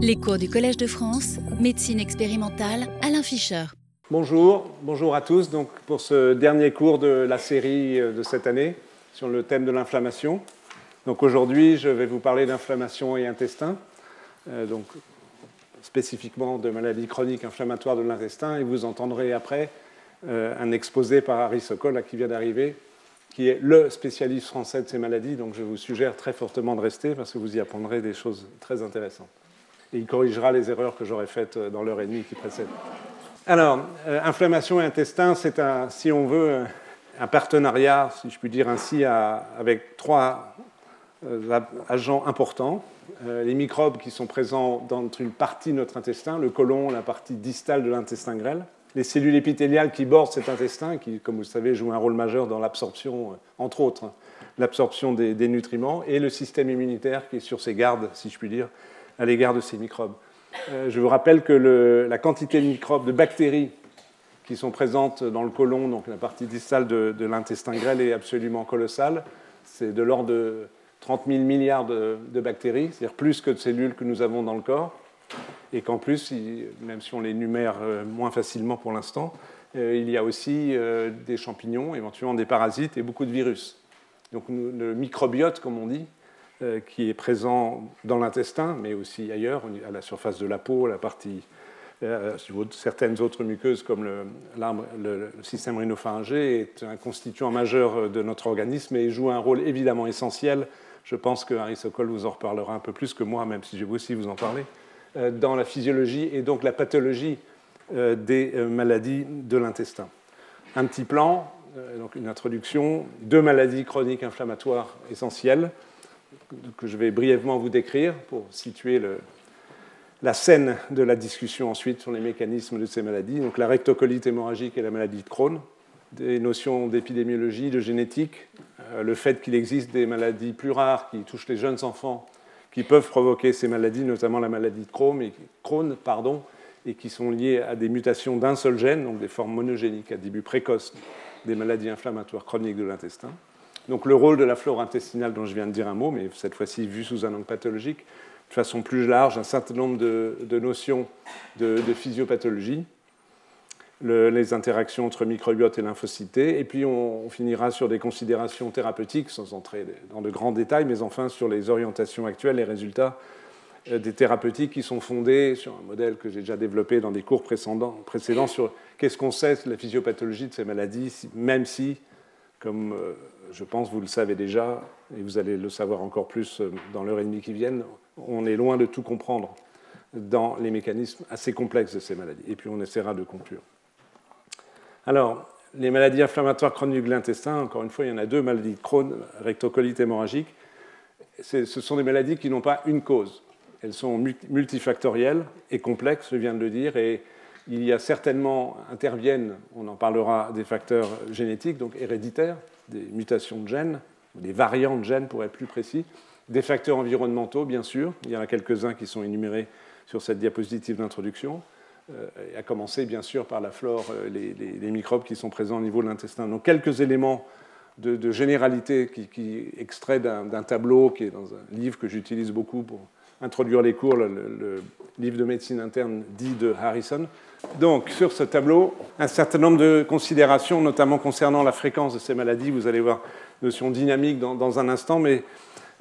Les cours du Collège de France, médecine expérimentale, Alain Fischer. Bonjour, bonjour à tous. Donc pour ce dernier cours de la série euh, de cette année sur le thème de l'inflammation. Donc aujourd'hui, je vais vous parler d'inflammation et intestin, euh, donc spécifiquement de maladies chroniques inflammatoires de l'intestin, et vous entendrez après euh, un exposé par Harry Sokol qui vient d'arriver, qui est le spécialiste français de ces maladies. Donc je vous suggère très fortement de rester parce que vous y apprendrez des choses très intéressantes et il corrigera les erreurs que j'aurais faites euh, dans l'heure et demie qui précède. Alors, euh, inflammation et intestin, c'est un, si on veut, un partenariat, si je puis dire ainsi, avec trois euh, agents importants. les microbes qui sont présents dans une partie de notre intestin, le côlon, la partie distale de l'intestin grêle, les cellules épithéliales qui bordent cet intestin, qui, comme vous le savez, jouent un rôle majeur dans l'absorption, entre autres, hein, l'absorption des, des, nutriments, et le système immunitaire qui est sur ses gardes, si je puis dire, à l'égard de ces microbes. Euh, je vous rappelle que la quantité de microbes, de bactéries qui sont présentes dans le côlon, donc la partie distale de, l'intestin grêle, est absolument colossale. C'est de l'ordre de 30 000 milliards de, bactéries, c'est-à-dire plus que de cellules que nous avons dans le corps. Et qu'en plus, même si on les numère euh, moins facilement pour l'instant, euh, il y a aussi des champignons, éventuellement des parasites et beaucoup de virus. Donc le microbiote, comme on dit, qui est présent dans l'intestin, mais aussi ailleurs, à la surface de la peau, la partie, euh, certaines autres muqueuses comme le, système rhinopharyngé est un constituant majeur de notre organisme et joue un rôle évidemment essentiel. Je pense que Harry Sokol vous en reparlera un peu plus que moi, même si je vais aussi vous en parler, euh, dans la physiologie et donc la pathologie des maladies de l'intestin. Un petit plan, donc une introduction, deux maladies chroniques inflammatoires essentielles que je vais brièvement vous décrire pour situer la scène de la discussion ensuite sur les mécanismes de ces maladies. Donc la rectocolite hémorragique et la maladie de Crohn, des notions d'épidémiologie, de génétique, euh, le fait qu'il existe des maladies plus rares qui touchent les jeunes enfants qui peuvent provoquer ces maladies, notamment la maladie de Crohn, et, et qui sont liées à des mutations d'un seul gène, donc des formes monogéniques à début précoce des maladies inflammatoires chroniques de l'intestin. Donc le rôle de la flore intestinale dont je viens de dire un mot, mais cette fois-ci vu sous un angle pathologique, de façon plus large, un certain nombre de, notions de, physiopathologie, les interactions entre microbiote et lymphocytés, et puis on, finira sur des considérations thérapeutiques, sans entrer dans de grands détails, mais enfin sur les orientations actuelles, les résultats euh, des thérapeutiques qui sont fondés sur un modèle que j'ai déjà développé dans des cours précédents, précédents sur qu'est-ce qu'on sait de la physiopathologie de ces maladies, même si, comme euh, je pense, vous le savez déjà, et vous allez le savoir encore plus euh, dans l'heure et demie qui viennent, on est loin de tout comprendre dans les mécanismes assez complexes de ces maladies. Et puis on essaiera de conclure. Alors, les maladies inflammatoires chroniques de l'intestin, encore une fois, il y en a deux maladies Crohn, rectocolite hémorragique. Ce sont des maladies qui n'ont pas une cause. Elles sont multifactorielles et complexes, je viens de le dire, et il y a certainement, interviennent, on en parlera, des facteurs génétiques, donc héréditaires, des mutations de gènes, des variants de gènes pour être plus précis, des facteurs environnementaux, bien sûr. Il y en a quelques-uns qui sont énumérés sur cette diapositive d'introduction, euh, à commencer bien sûr par la flore, euh, les, microbes qui sont présents au niveau de l'intestin. Donc quelques éléments de, généralité qui, qui extraient d'un tableau qui est dans un livre que j'utilise beaucoup pour introduire les cours, le, livre de médecine interne dit de Harrison. Donc, sur ce tableau, un certain nombre de considérations, notamment concernant la fréquence de ces maladies. Vous allez voir notion dynamique dans, un instant, mais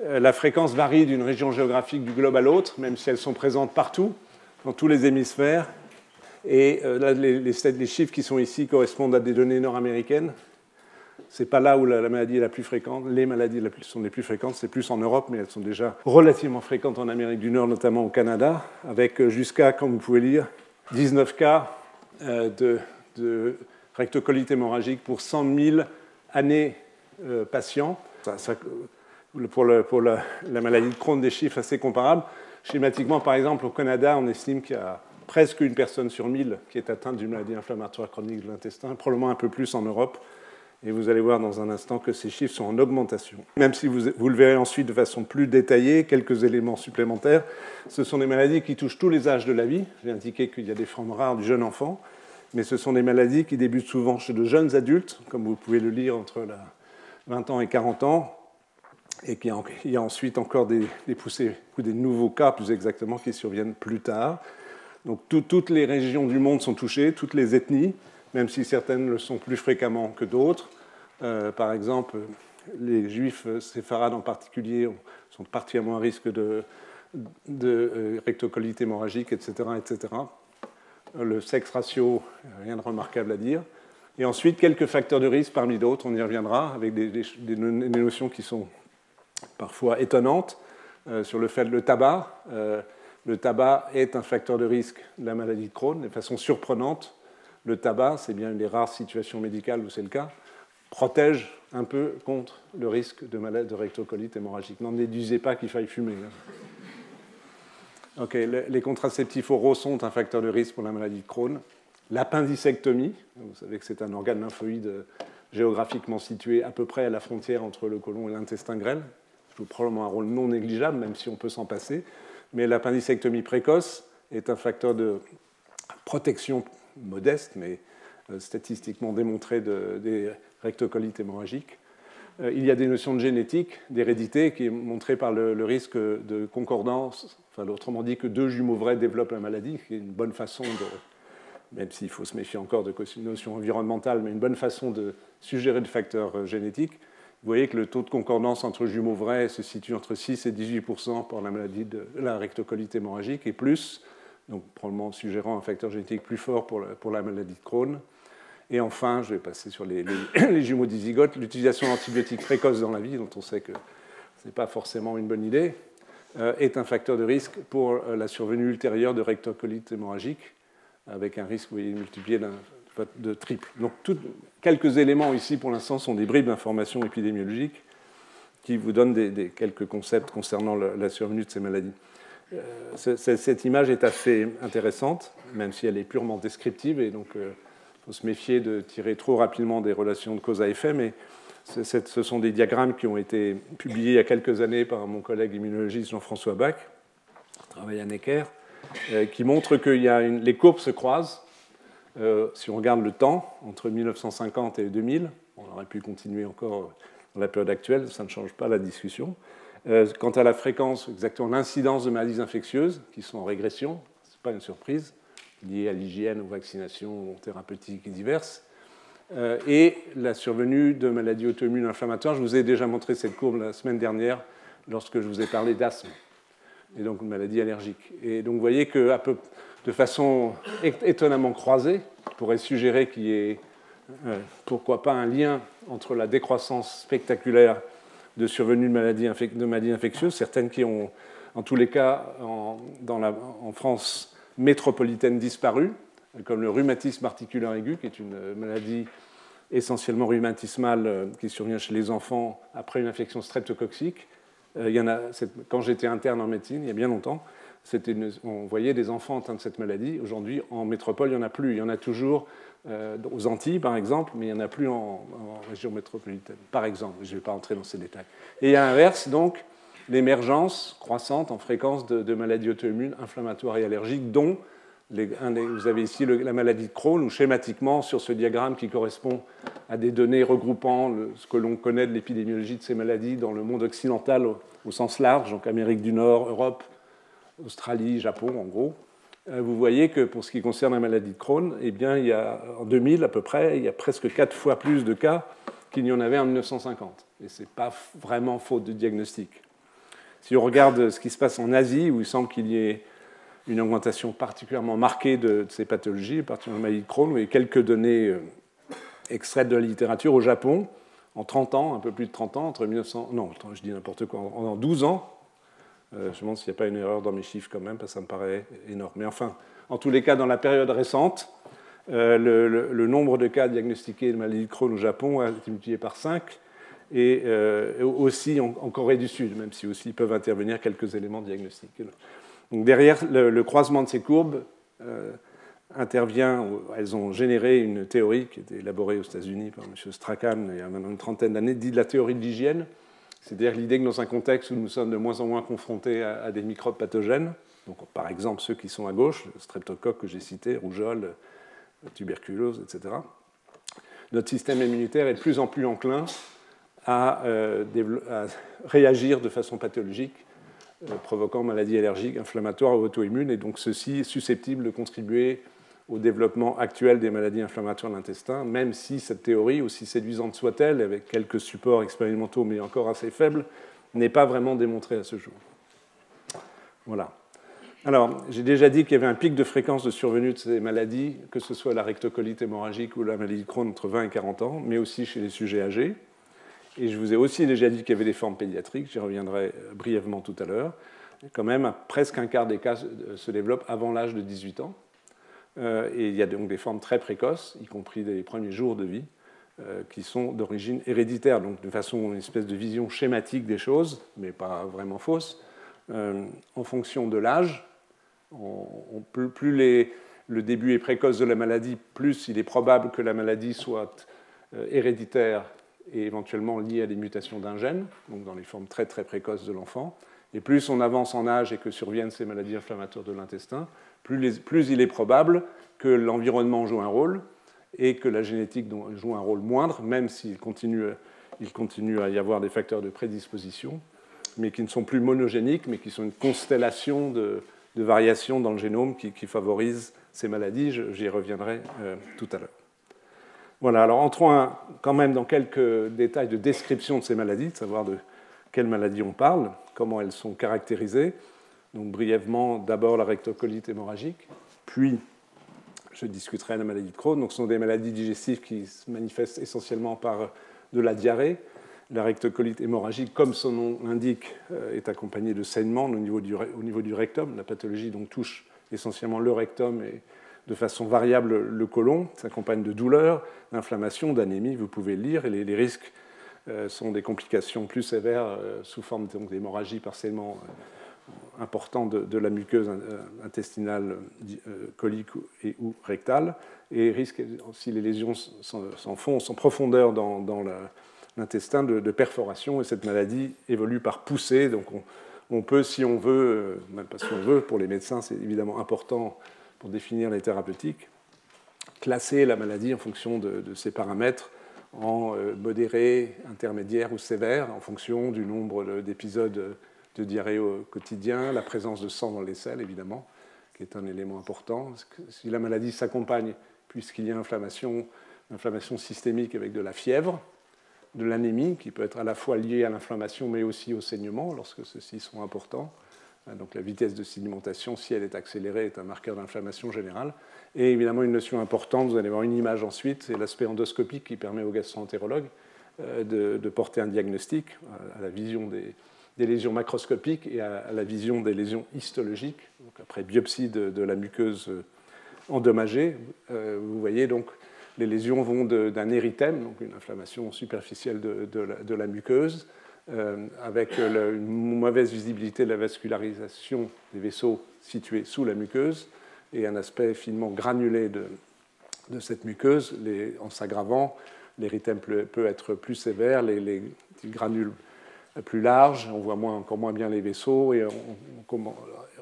euh, la fréquence varie d'une région géographique du globe à l'autre, même si elles sont présentes partout, dans tous les hémisphères. Et euh, là, les, chiffres qui sont ici correspondent à des données nord-américaines. Ce n'est pas là où la, maladie est la plus fréquente. Les maladies sont les plus fréquentes, c'est plus en Europe, mais elles sont déjà relativement fréquentes en Amérique du Nord, notamment au Canada, avec euh, jusqu'à, comme vous pouvez lire, 19 cas euh, de, rectocolite hémorragique pour 100 000 années euh, patients. pour, la, maladie de Crohn, des chiffres assez comparables. Schématiquement, par exemple, au Canada, on estime qu'il y a presque une personne sur 1000 qui est atteinte d'une maladie inflammatoire chronique de l'intestin, probablement un peu plus en Europe. Et vous allez voir dans un instant que ces chiffres sont en augmentation. Même si vous, vous, le verrez ensuite de façon plus détaillée, quelques éléments supplémentaires, ce sont des maladies qui touchent tous les âges de la vie. J'ai indiqué qu'il y a des formes rares du jeune enfant, mais ce sont des maladies qui débutent souvent chez de jeunes adultes, comme vous pouvez le lire entre 20 ans et 40 ans, et qu'il y a ensuite encore des, poussées ou des nouveaux cas, plus exactement, qui surviennent plus tard. Donc toutes les régions du monde sont touchées, toutes les ethnies, même si certaines le sont plus fréquemment que d'autres. Euh, par exemple, les juifs séfarades en particulier sont particulièrement à risque de, euh, rectocolite hémorragique, etc., etc. Le sexe ratio, rien de remarquable à dire. Et ensuite, quelques facteurs de risque parmi d'autres, on y reviendra, avec des, notions qui sont parfois étonnantes euh, sur le fait que le tabac. Euh, le tabac est un facteur de risque de la maladie de Crohn de façon surprenante. Le tabac, c'est bien une des rares situations médicales où c'est le cas, protège un peu contre le risque de maladie de rectocolite hémorragique. N'en déduisez pas qu'il faille fumer. Hein. les contraceptifs oraux sont un facteur de risque pour la maladie de Crohn. L'appendicectomie, vous savez que c'est un organe lymphoïde géographiquement situé à peu près à la frontière entre le côlon et l'intestin grêle, joue probablement un rôle non négligeable, même si on peut s'en passer. Mais l'appendicectomie précoce est un facteur de protection modeste, mais euh, statistiquement démontré de, des rectocolites hémorragiques. Euh, il y a des notions de génétique, d'hérédité, qui est montrée par le, risque de concordance, enfin, autrement dit que deux jumeaux vrais développent la maladie, qui est une bonne façon de, même s'il faut se méfier encore de notions environnementales, mais une bonne façon de suggérer le facteur euh, génétique. Vous voyez que le taux de concordance entre jumeaux vrais se situe entre 6 et 18% pour la maladie de la rectocolite hémorragique et plus, donc probablement suggérant un facteur génétique plus fort pour pour la maladie de Crohn. Et enfin, je vais passer sur les, les, jumeaux dizygotes, l'utilisation d'antibiotiques précoces dans la vie, dont on sait que ce n'est pas forcément une bonne idée, euh, est un facteur de risque pour euh, la survenue ultérieure de rectocolite hémorragique avec un risque vous voyez, multiplié de triple. Donc quelques éléments ici pour l'instant sont des bribes d'informations épidémiologiques qui vous donnent des, quelques concepts concernant la survenue de ces maladies. Euh, cette image est assez intéressante, même si elle est purement descriptive, et donc il euh, faut se méfier de tirer trop rapidement des relations de cause à effet, mais ce sont des diagrammes qui ont été publiés il y a quelques années par mon collègue immunologiste Jean-François Bach, qui travaille à Necker, euh, qui montre que les courbes se croisent. Si on regarde le temps, entre 1950 et 2000, on aurait pu continuer encore dans la période actuelle, ça ne change pas la discussion. Euh, quant à la fréquence, exactement l'incidence de maladies infectieuses, qui sont en régression, ce n'est pas une surprise, liée à l'hygiène, aux vaccinations, aux thérapeutiques diverses, et la survenue de maladies auto-immunes inflammatoires. Je vous ai déjà montré cette courbe la semaine dernière lorsque je vous ai parlé d'asthme et donc une maladie allergique. Et donc vous voyez que peu, de façon étonnamment croisée, pourrait suggérer qu'il y ait, euh, pourquoi pas, un lien entre la décroissance spectaculaire de survenue de maladies, infectieuses, certaines qui ont, en tous les cas, en France métropolitaine disparu, comme le rhumatisme articulaire aigu, qui est une maladie essentiellement rhumatismale euh, qui survient chez les enfants après une infection streptococcique, euh, il y en a, quand j'étais interne en médecine, il y a bien longtemps, on voyait des enfants atteints de cette maladie. Aujourd'hui, en métropole, il n'y en a plus. Il y en a toujours euh, aux Antilles, par exemple, mais il n'y en a plus en, région métropolitaine, par exemple. Je ne vais pas entrer dans ces détails. Et à l'inverse, donc, l'émergence croissante en fréquence de maladies auto-immunes, inflammatoires et allergiques, dont vous avez ici la maladie de Crohn, où schématiquement, sur ce diagramme qui correspond à des données regroupant ce que l'on connaît de l'épidémiologie de ces maladies dans le monde occidental au, sens large, donc Amérique du Nord, Europe, Australie, Japon en gros, vous voyez que pour ce qui concerne la maladie de Crohn, eh bien, il y a, en 2000 à peu près, il y a presque quatre fois plus de cas qu'il n'y en avait en 1950. Et ce n'est pas vraiment faute de diagnostic. Si on regarde ce qui se passe en Asie, où il semble qu'il y ait une augmentation particulièrement marquée de, ces pathologies, particulièrement la maladie de Crohn, et quelques données euh, extraites de la littérature au Japon, en 30 ans, un peu plus de 30 ans, entre 1900, non, je dis n'importe quoi, en 12 ans, euh, je me demande s'il n'y a pas une erreur dans mes chiffres quand même, parce que ça me paraît énorme. Mais enfin, en tous les cas, dans la période récente, euh, le, nombre de cas diagnostiqués de maladie de Crohn au Japon a été multiplié par 5, et aussi en, Corée du Sud, même si aussi peuvent intervenir quelques éléments diagnostiques derrière le, croisement de ces courbes euh, intervient, elles ont généré une théorie qui a été élaborée aux États-Unis par M. Strachan il y a maintenant une trentaine d'années, dit de la théorie de l'hygiène. C'est-à-dire l'idée que dans un contexte où nous sommes de moins en moins confrontés à, des microbes pathogènes, donc par exemple ceux qui sont à gauche, streptocoque que j'ai cité, rougeole, tuberculose, etc., notre système immunitaire est de plus en plus enclin à, réagir de façon pathologique, provoquant maladie allergique, inflammatoire ou auto-immune, et donc ceci est susceptible de contribuer au développement actuel des maladies inflammatoires de l'intestin, même si cette théorie, aussi séduisante soit-elle, avec quelques supports expérimentaux mais encore assez faibles, n'est pas vraiment démontrée à ce jour. Voilà. Alors, j'ai déjà dit qu'il y avait un pic de fréquence de survenue de ces maladies, que ce soit la rectocolite hémorragique ou la maladie de Crohn entre 20 et 40 ans, mais aussi chez les sujets âgés. Et je vous ai aussi déjà dit qu'il y avait des formes pédiatriques, j'y reviendrai brièvement tout à l'heure. Quand même, presque un quart des cas se développent avant l'âge de 18 ans. Euh, et il y a donc des formes très précoces, y compris dès les premiers jours de vie, euh, qui sont d'origine héréditaire, donc de façon une espèce de vision schématique des choses, mais pas vraiment fausse. Euh, en fonction de l'âge, plus, le début est précoce de la maladie, plus il est probable que la maladie soit héréditaire et éventuellement liée à des mutations d'un gène, donc dans les formes très très précoces de l'enfant. Et plus on avance en âge et que surviennent ces maladies inflammatoires de l'intestin, plus, il est probable que l'environnement joue un rôle et que la génétique joue un rôle moindre, même s'il continue, il continue à y avoir des facteurs de prédisposition, mais qui ne sont plus monogéniques, mais qui sont une constellation de, variations dans le génome qui, favorisent ces maladies. J'y reviendrai euh, tout à l'heure. Voilà, alors entrons quand même dans quelques détails de description de ces maladies, de savoir de quelles maladies on parle, comment elles sont caractérisées. Donc brièvement, d'abord la rectocolite hémorragique, puis je discuterai de la maladie de Crohn. Donc ce sont des maladies digestives qui se manifestent essentiellement par de la diarrhée. La rectocolite hémorragique, comme son nom l'indique, euh, est accompagnée de saignements au niveau du, rectum. La pathologie donc touche essentiellement le rectum et de façon variable le côlon, s'accompagne de douleurs, d'inflammation, d'anémie, vous pouvez le lire, et les, risques euh, sont des complications plus sévères euh, sous forme d'hémorragie partiellement important de, la muqueuse euh, intestinale euh, colique et ou rectale, et risque, si les lésions s'en font en profondeur dans, l'intestin, de, perforation, et cette maladie évolue par poussée, donc on, peut, si on veut, euh, même pas si on veut, pour les médecins c'est évidemment important pour définir les thérapeutiques, classer la maladie en fonction de, de ces paramètres en modéré, intermédiaire ou sévère, en fonction du nombre d'épisodes de diarrhée au quotidien, la présence de sang dans les selles, évidemment, qui est un élément important. Si la maladie s'accompagne, puisqu'il y a inflammation, inflammation systémique avec de la fièvre, de l'anémie, qui peut être à la fois liée à l'inflammation, mais aussi au saignement, lorsque ceux-ci sont importants. Donc la vitesse de sédimentation, si elle est accélérée, est un marqueur d'inflammation générale. Et évidemment, une notion importante, vous allez voir une image ensuite, c'est l'aspect endoscopique qui permet aux gastroentérologues euh, de, de porter un diagnostic à la vision des, des lésions macroscopiques et à, la vision des lésions histologiques. Après biopsie de, la muqueuse euh, endommagée, euh, vous voyez donc les lésions vont d'un érythème, donc une inflammation superficielle de, la, muqueuse, euh, avec une mauvaise visibilité de la vascularisation des vaisseaux situés sous la muqueuse et un aspect finement granulé de, cette muqueuse. en s'aggravant, l'érythème peut, être plus sévère, les granules plus large, on voit encore moins bien les vaisseaux, et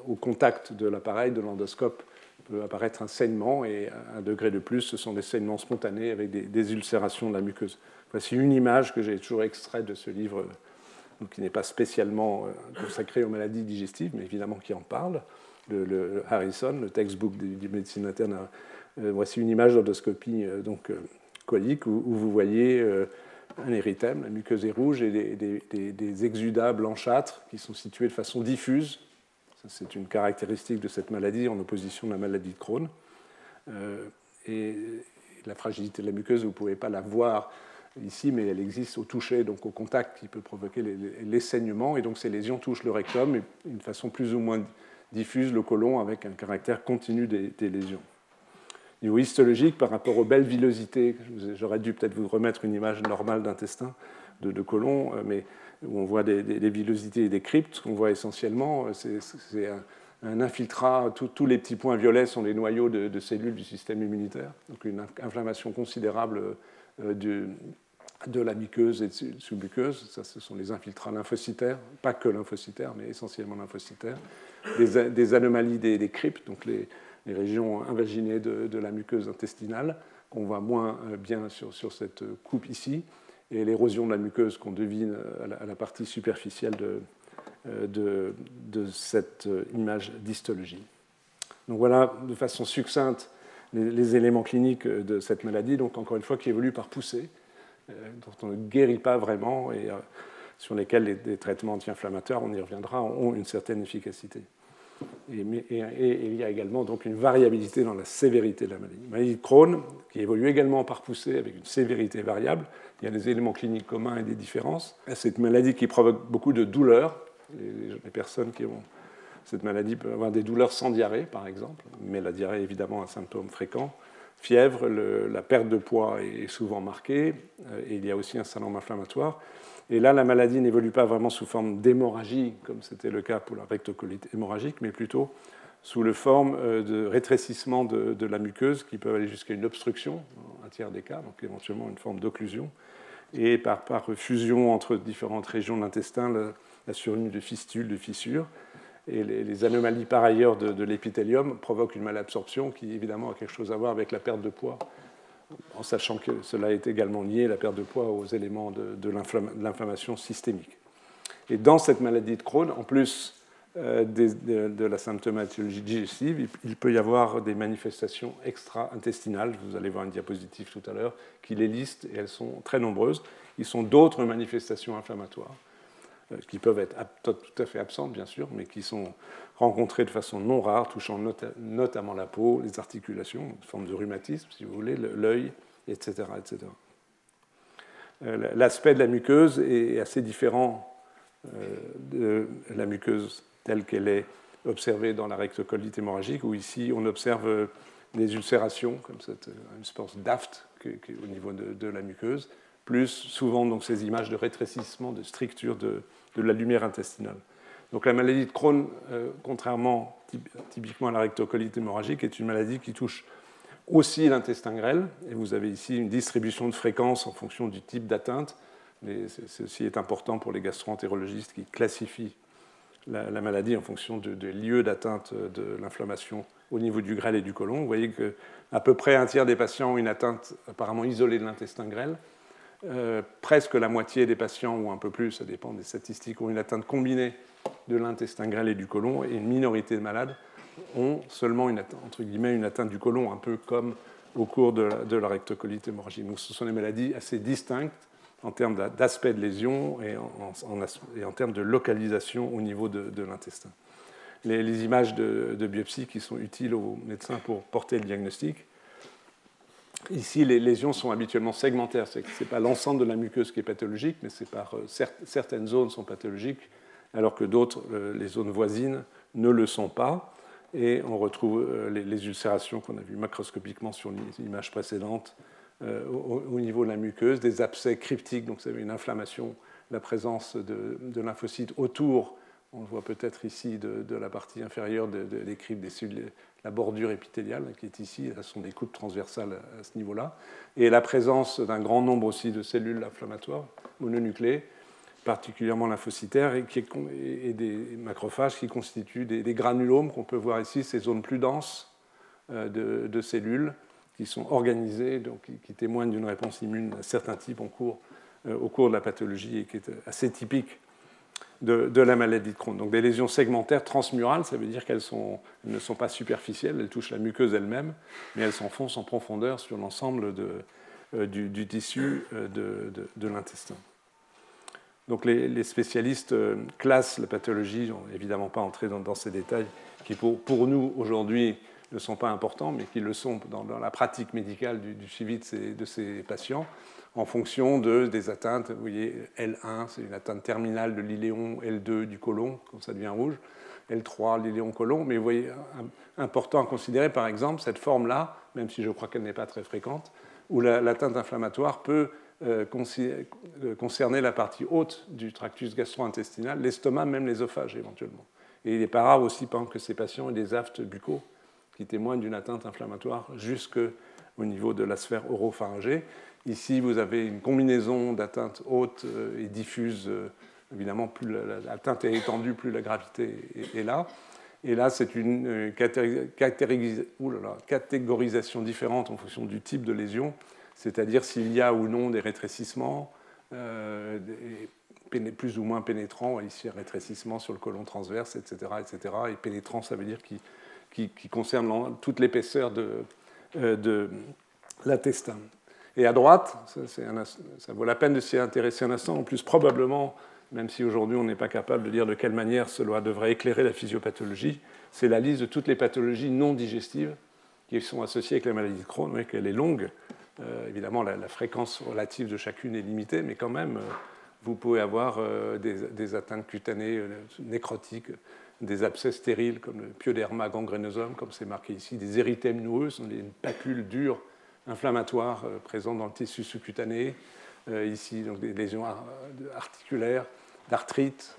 au contact de l'appareil, de l'endoscope, peut apparaître un saignement, et un degré de plus, ce sont des saignements spontanés avec des, ulcérations de la muqueuse. Voici une image que j'ai toujours extraite de ce livre, donc qui n'est pas spécialement euh, consacré aux maladies digestives, mais évidemment qui en parle, le, Harrison, le textbook de, médecine interne. Euh, voici une image d'endoscopie euh, donc, colique où vous voyez un érythème, la muqueuse est rouge, et des, exudats blanchâtres qui sont situés de façon diffuse. C'est une caractéristique de cette maladie en opposition à la maladie de Crohn. Euh, et la fragilité de la muqueuse, vous ne pouvez pas la voir ici, mais elle existe au toucher, donc au contact qui peut provoquer les, saignements. Et donc ces lésions touchent le rectum et d'une façon plus ou moins diffuse le côlon avec un caractère continu des lésions niveau histologique par rapport aux belles villosités. J'aurais dû peut-être vous remettre une image normale d'intestin de, de côlon, euh, mais où on voit des, villosités et des cryptes. On voit essentiellement, euh, c'est un, infiltrat. tous les petits points violets sont les noyaux de, cellules du système immunitaire. Donc une inflammation considérable euh, de, de la muqueuse et sous-muqueuse. Ça, ce sont les infiltrats lymphocytaires, pas que lymphocytaires, mais essentiellement lymphocytaires. Des, des anomalies des cryptes, donc les, les régions invaginées de, la muqueuse intestinale, qu'on voit moins euh, bien sur, cette coupe ici, et l'érosion de la muqueuse qu'on devine à la, partie superficielle de, cette image d'histologie. Donc voilà de façon succincte les, éléments cliniques de cette maladie, donc encore une fois qui évolue par poussée, dont on ne guérit pas vraiment et sur lesquels les, traitements anti-inflammatoires, on y reviendra, ont une certaine efficacité. Et, il y a également donc une variabilité dans la sévérité de la maladie. La maladie de Crohn, qui évolue également par poussée avec une sévérité variable, il y a des éléments cliniques communs et des différences. C'est une maladie qui provoque beaucoup de douleurs. Les, personnes qui ont cette maladie peuvent avoir des douleurs sans diarrhée, par exemple, mais la diarrhée est évidemment un symptôme fréquent. Fièvre, la perte de poids est souvent marquée, euh, et il y a aussi un syndrome inflammatoire. Et là, la maladie n'évolue pas vraiment sous forme d'hémorragie, comme c'était le cas pour la rectocolite hémorragique, mais plutôt sous le forme euh, de rétrécissement de, la muqueuse qui peut aller jusqu'à une obstruction, un tiers des cas, donc éventuellement une forme d'occlusion, et par, fusion entre différentes régions de l'intestin, la, survenue de fistules, de fissures. Et les, anomalies par ailleurs de l'épithélium provoquent une malabsorption qui évidemment a quelque chose à voir avec la perte de poids en sachant que cela est également lié, la perte de poids, aux éléments de, l'inflammation systémique. Et dans cette maladie de Crohn, en plus euh, de, la symptomatologie digestive, il, peut y avoir des manifestations extra-intestinales. Vous allez voir une diapositive tout à l'heure qui les liste, et elles sont très nombreuses. Ils sont d'autres manifestations inflammatoires. Euh, qui peuvent être tout à fait absentes, bien sûr, mais qui sont rencontrées de façon non rare, touchant notamment la peau, les articulations, une forme de rhumatisme, si vous voulez, l'œil, etc. etc. Euh, l'aspect de la muqueuse est assez différent euh, de la muqueuse telle qu'elle est observée dans la rectocolite hémorragique, où ici on observe des ulcérations, comme cette, une espèce d'aft au niveau de, la muqueuse, plus souvent donc, ces images de rétrécissement, de stricture de, la lumière intestinale. Donc la maladie de Crohn, euh, contrairement typiquement à la rectocolite hémorragique, est une maladie qui touche aussi l'intestin grêle. Et vous avez ici une distribution de fréquences en fonction du type d'atteinte. Mais ceci est important pour les gastroentérologistes qui classifient la, maladie en fonction des lieux d'atteinte de l'inflammation au niveau du grêle et du côlon. Vous voyez qu'à peu près un tiers des patients ont une atteinte apparemment isolée de l'intestin grêle. Euh, presque la moitié des patients, ou un peu plus, ça dépend des statistiques, ont une atteinte combinée de l'intestin grêle et du côlon, et une minorité de malades ont seulement une atteinte, entre guillemets, une atteinte du côlon, un peu comme au cours de la, rectocolite hémorragique. Donc ce sont des maladies assez distinctes en termes d'aspect de lésion et en, termes de localisation au niveau de, l'intestin. Les, images de, de, biopsie qui sont utiles aux médecins pour porter le diagnostic Ici, les lésions sont habituellement segmentaires. Ce n'est pas l'ensemble de la muqueuse qui est pathologique, mais c'est par euh, certaines zones sont pathologiques, alors que d'autres, euh, les zones voisines, ne le sont pas. Et on retrouve euh, les, ulcérations qu'on a vues macroscopiquement sur l'image précédente au, niveau de la muqueuse, des abcès cryptiques, donc avez une inflammation, la présence de lymphocytes autour on le voit peut-être ici de, la partie inférieure des cryptes des la bordure épithéliale qui est ici, ce sont des coupes transversales à ce niveau-là, et la présence d'un grand nombre aussi de cellules inflammatoires mononucléées, particulièrement lymphocytaires, et, et des macrophages qui constituent des, granulomes qu'on peut voir ici, ces zones plus denses euh, de, cellules qui sont organisées, donc qui, témoignent d'une réponse immune d'un certain type en cours, euh, au cours de la pathologie et qui est assez typique de, la maladie de Crohn. Donc des lésions segmentaires transmurales, ça veut dire qu'elles ne sont pas superficielles, elles touchent la muqueuse elle-même, mais elles s'enfoncent en profondeur sur l'ensemble euh, du, tissu euh, de, l'intestin. Donc les, spécialistes euh, classent la pathologie, évidemment pas entrer dans, ces détails, qui pour, pour nous aujourd'hui ne sont pas importants, mais qui le sont dans, la pratique médicale du, suivi de ces, de ces patients en fonction de, des atteintes. Vous voyez, L1, c'est une atteinte terminale de l'iléon, L2 du côlon, quand ça devient rouge, L3, l'iléon côlon. Mais vous voyez, important à considérer, par exemple, cette forme-là, même si je crois qu'elle n'est pas très fréquente, où l'atteinte inflammatoire peut euh, euh, concerner la partie haute du tractus gastro-intestinal, l'estomac, même l'ésophage éventuellement. Et il n'est pas rare aussi que ces patients aient des aftes buccaux qui témoignent d'une atteinte inflammatoire jusque au niveau de la sphère oropharyngée. Ici, vous avez une combinaison d'atteintes hautes euh, et diffuses. Euh, évidemment, plus l'atteinte est étendue, plus la gravité est là. Et là, c'est une euh, catégorisation différente en fonction du type de lésion, c'est-à-dire s'il y a ou non des rétrécissements, plus ou moins pénétrant, ici rétrécissement sur le côlon transverse, etc. etc. Et pénétrant, ça veut dire qui, qui, concerne toute l'épaisseur de l'intestin. Et à droite, ça, vaut la peine de s'y intéresser un instant, en plus probablement, même si aujourd'hui on n'est pas capable de dire de quelle manière cela devrait éclairer la physiopathologie, c'est la liste de toutes les pathologies non digestives qui sont associées avec la maladie de Crohn. Vous voyez qu'elle est longue. Euh, évidemment, la, fréquence relative de chacune est limitée, mais quand même, euh, vous pouvez avoir euh, des, atteintes cutanées nécrotiques, des abcès stériles comme le pyoderma gangrenosum, comme c'est marqué ici, des érythèmes noueux, ce sont des papules dures inflammatoires présentes dans le tissu sous-cutané, ici donc des lésions articulaires, d'arthrite,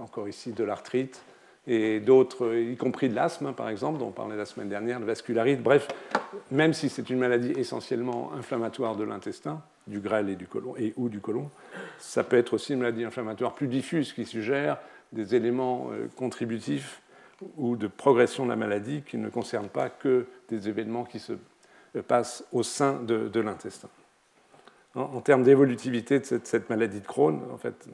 encore ici de l'arthrite, et d'autres, y compris de l'asthme, par exemple, dont on parlait la semaine dernière, le vascularite. Bref, même si c'est une maladie essentiellement inflammatoire de l'intestin, du grêle et du côlon, et ou du côlon, ça peut être aussi une maladie inflammatoire plus diffuse qui suggère des éléments euh, contributifs ou de progression de la maladie qui ne concernent pas que des événements qui se euh, passent au sein de, l'intestin. En, termes d'évolutivité de cette, maladie de Crohn, en fait,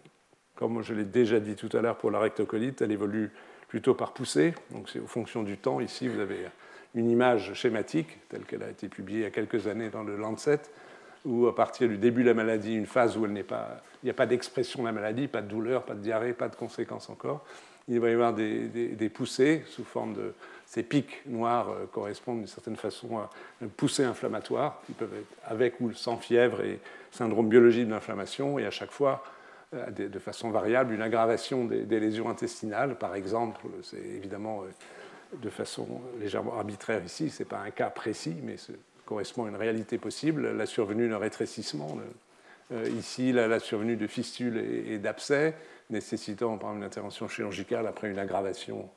comme je l'ai déjà dit tout à l'heure pour la rectocolite, elle évolue plutôt par poussée. Donc c'est aux fonctions du temps. Ici, vous avez une image schématique, telle qu'elle a été publiée il y a quelques années dans le Lancet, où à partir du début de la maladie, une phase où il n'y a pas d'expression de la maladie, pas de douleur, pas de diarrhée, pas de conséquences encore, il va y avoir des, poussées sous forme de... Ces pics noirs euh, correspondent d'une certaine façon à une poussée inflammatoire, qui peuvent être avec ou sans fièvre et syndrome biologique de l'inflammation, et à chaque fois, euh, de façon variable, une aggravation des, lésions intestinales, par exemple, c'est évidemment euh, de façon légèrement arbitraire ici, ce n'est pas un cas précis, mais correspond à une réalité possible, la survenue d'un rétrécissement, ici la, survenue de fistules et, d'abcès, nécessitant par exemple une intervention chirurgicale après une aggravation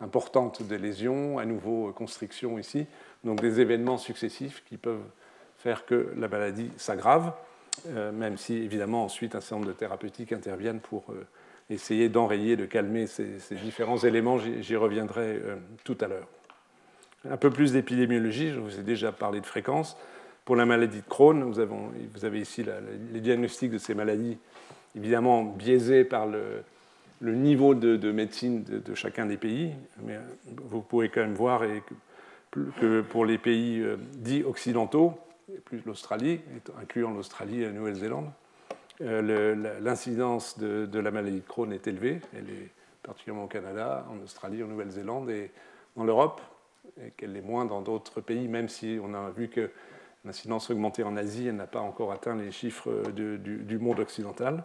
importante des lésions, à nouveau euh, constriction ici, donc des événements successifs qui peuvent faire que la maladie s'aggrave, euh, même si évidemment ensuite un certain nombre de thérapeutiques interviennent pour essayer d'enrayer, de calmer ces, différents éléments, j'y reviendrai tout à l'heure. Un peu plus d'épidémiologie, je vous ai déjà parlé de fréquence. Pour la maladie de Crohn, vous avez, ici les diagnostics de ces maladies, évidemment biaisés par le, niveau de, médecine de, chacun des pays, mais vous pouvez quand même voir que pour les pays euh, dits occidentaux, plus l'Australie, incluant l'Australie et la Nouvelle-Zélande, euh, l'incidence de, de, la maladie de Crohn est élevée. Elle est particulièrement au Canada, en Australie, en Nouvelle-Zélande et en Europe et qu'elle est moins dans d'autres pays, même si on a vu que l'incidence augmentée en Asie, elle n'a pas encore atteint les chiffres du, monde occidental.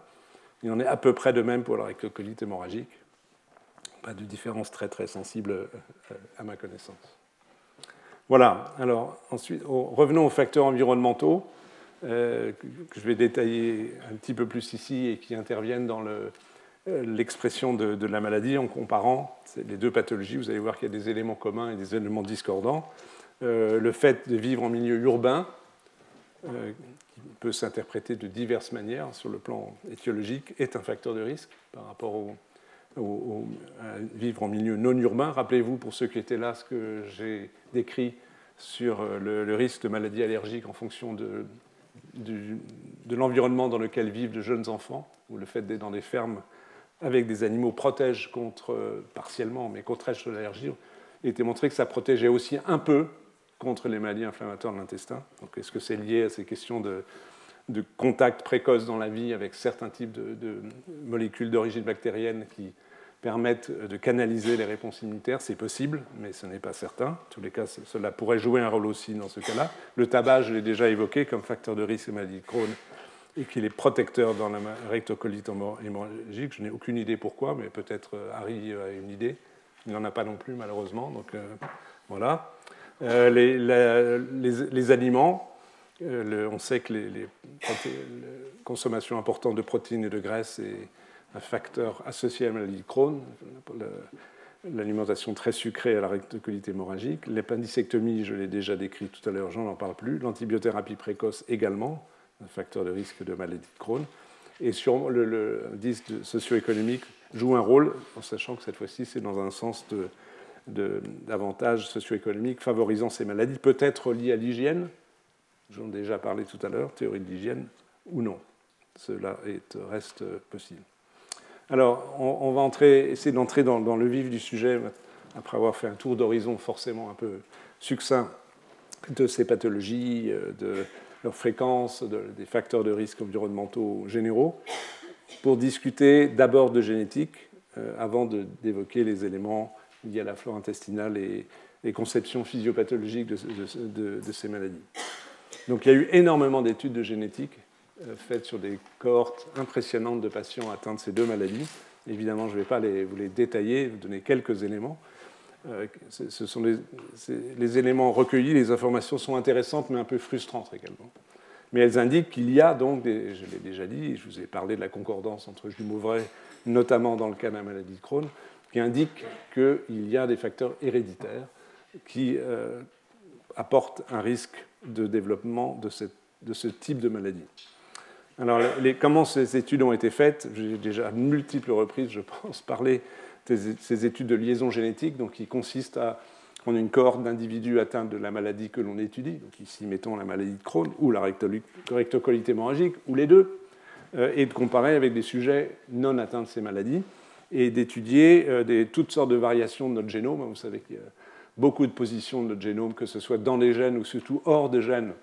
Il en est à peu près de même pour la rectocolite hémorragique. Pas de différence très très sensible euh, à ma connaissance. Voilà, alors ensuite, revenons aux facteurs environnementaux euh, que je vais détailler un petit peu plus ici et qui interviennent dans euh, l'expression de, la maladie en comparant les deux pathologies. Vous allez voir qu'il y a des éléments communs et des éléments discordants. Le fait de vivre en milieu urbain, qui peut s'interpréter de diverses manières sur le plan étiologique, est un facteur de risque par rapport au, à vivre en milieu non urbain. Rappelez-vous, pour ceux qui étaient là, ce que j'ai décrit sur le, risque de maladie allergique en fonction de, de l'environnement dans lequel vivent de jeunes enfants, ou le fait d'être dans des fermes avec des animaux protège contre, euh, partiellement, mais de l'allergie, il était montré que ça protégeait aussi un peu contre les maladies inflammatoires de l'intestin. Donc est-ce que c'est lié à ces questions de, contact précoce dans la vie avec certains types de, molécules d'origine bactérienne qui permettent de canaliser les réponses immunitaires? C'est possible, mais ce n'est pas certain. En tous les cas, cela pourrait jouer un rôle aussi dans ce cas-là. Le tabac, je l'ai déjà évoqué comme facteur de risque et maladie de Crohn et qu'il est protecteur dans la rectocolite hémorragique. Je n'ai aucune idée pourquoi, mais peut-être euh, Harry a une idée. Il n'en a pas non plus, malheureusement. Donc euh, voilà. Euh, les, aliments, on sait que les, la consommation importante de protéines et de graisses est un facteur associé à la maladie de Crohn. L'alimentation très sucrée à la rectocolite hémorragique. L'épendicectomie, je l'ai déjà décrit tout à l'heure, j'en n'en parle plus. L'antibiothérapie précoce également un facteur de risque de maladie de Crohn. Et sur le, le socio-économique joue un rôle, en sachant que cette fois-ci, c'est dans un sens d'avantage de, socio-économique favorisant ces maladies, peut-être liées à l'hygiène, j'en ai déjà parlé tout à l'heure, théorie de l'hygiène, ou non. cela reste possible. Alors, on, va entrer, essayer d'entrer dans, le vif du sujet, après avoir fait un tour d'horizon forcément un peu succinct de ces pathologies, euh, de leur fréquence, des facteurs de risque environnementaux généraux, pour discuter d'abord de génétique, euh, avant d'évoquer les éléments liés à la flore intestinale et les conceptions physiopathologiques de, de ces maladies. Donc il y a eu énormément d'études de génétique euh, faites sur des cohortes impressionnantes de patients atteints de ces deux maladies. Évidemment, je ne vais pas vous les détailler, vous donner quelques éléments. Euh, ce sont les, éléments recueillis, les informations sont intéressantes mais un peu frustrantes également. Mais elles indiquent qu'il y a donc, je l'ai déjà dit, je vous ai parlé de la concordance entre jumeaux vrais, notamment dans le cas de la maladie de Crohn, qui indique qu'il y a des facteurs héréditaires qui euh, apportent un risque de développement de, ce type de maladie. Alors, comment ces études ont été faites? J'ai déjà à multiples reprises, je pense, parlé de ces études de liaison génétique, donc qui consistent à prendre une cohorte d'individus atteints de la maladie que l'on étudie, donc ici mettons la maladie de Crohn ou la rectocolite hémorragique, ou les deux, euh, et de comparer avec des sujets non atteints de ces maladies, et d'étudier euh, toutes sortes de variations de notre génome. Vous savez qu'il y a beaucoup de positions de notre génome, que ce soit dans les gènes ou surtout hors des gènes,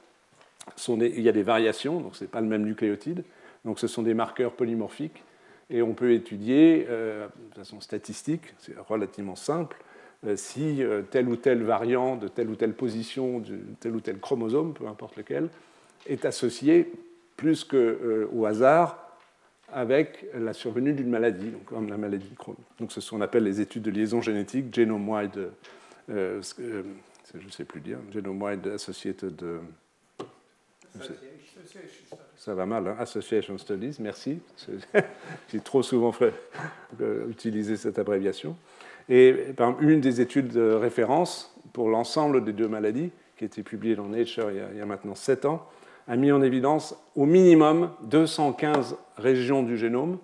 il y a des variations, donc ce n'est pas le même nucléotide. Donc ce sont des marqueurs polymorphiques. Et on peut étudier euh, de façon statistique, c'est relativement simple, euh, si tel ou tel variant de telle ou telle position, de tel ou tel chromosome, peu importe lequel, est associé plus qu'au hasard avec la survenue d'une maladie, donc comme la maladie de Crohn. Donc ce sont, on appelle les études de liaison génétique, genome-wide, je ne sais plus dire, genome-wide associated ça va mal, hein Association Studies, merci. J'ai trop souvent fait, euh, utilisé cette abréviation. Et une des études de référence pour l'ensemble des deux maladies, qui a été publiée dans Nature il y a, maintenant 7 ans, a mis en évidence au minimum 215 régions du génome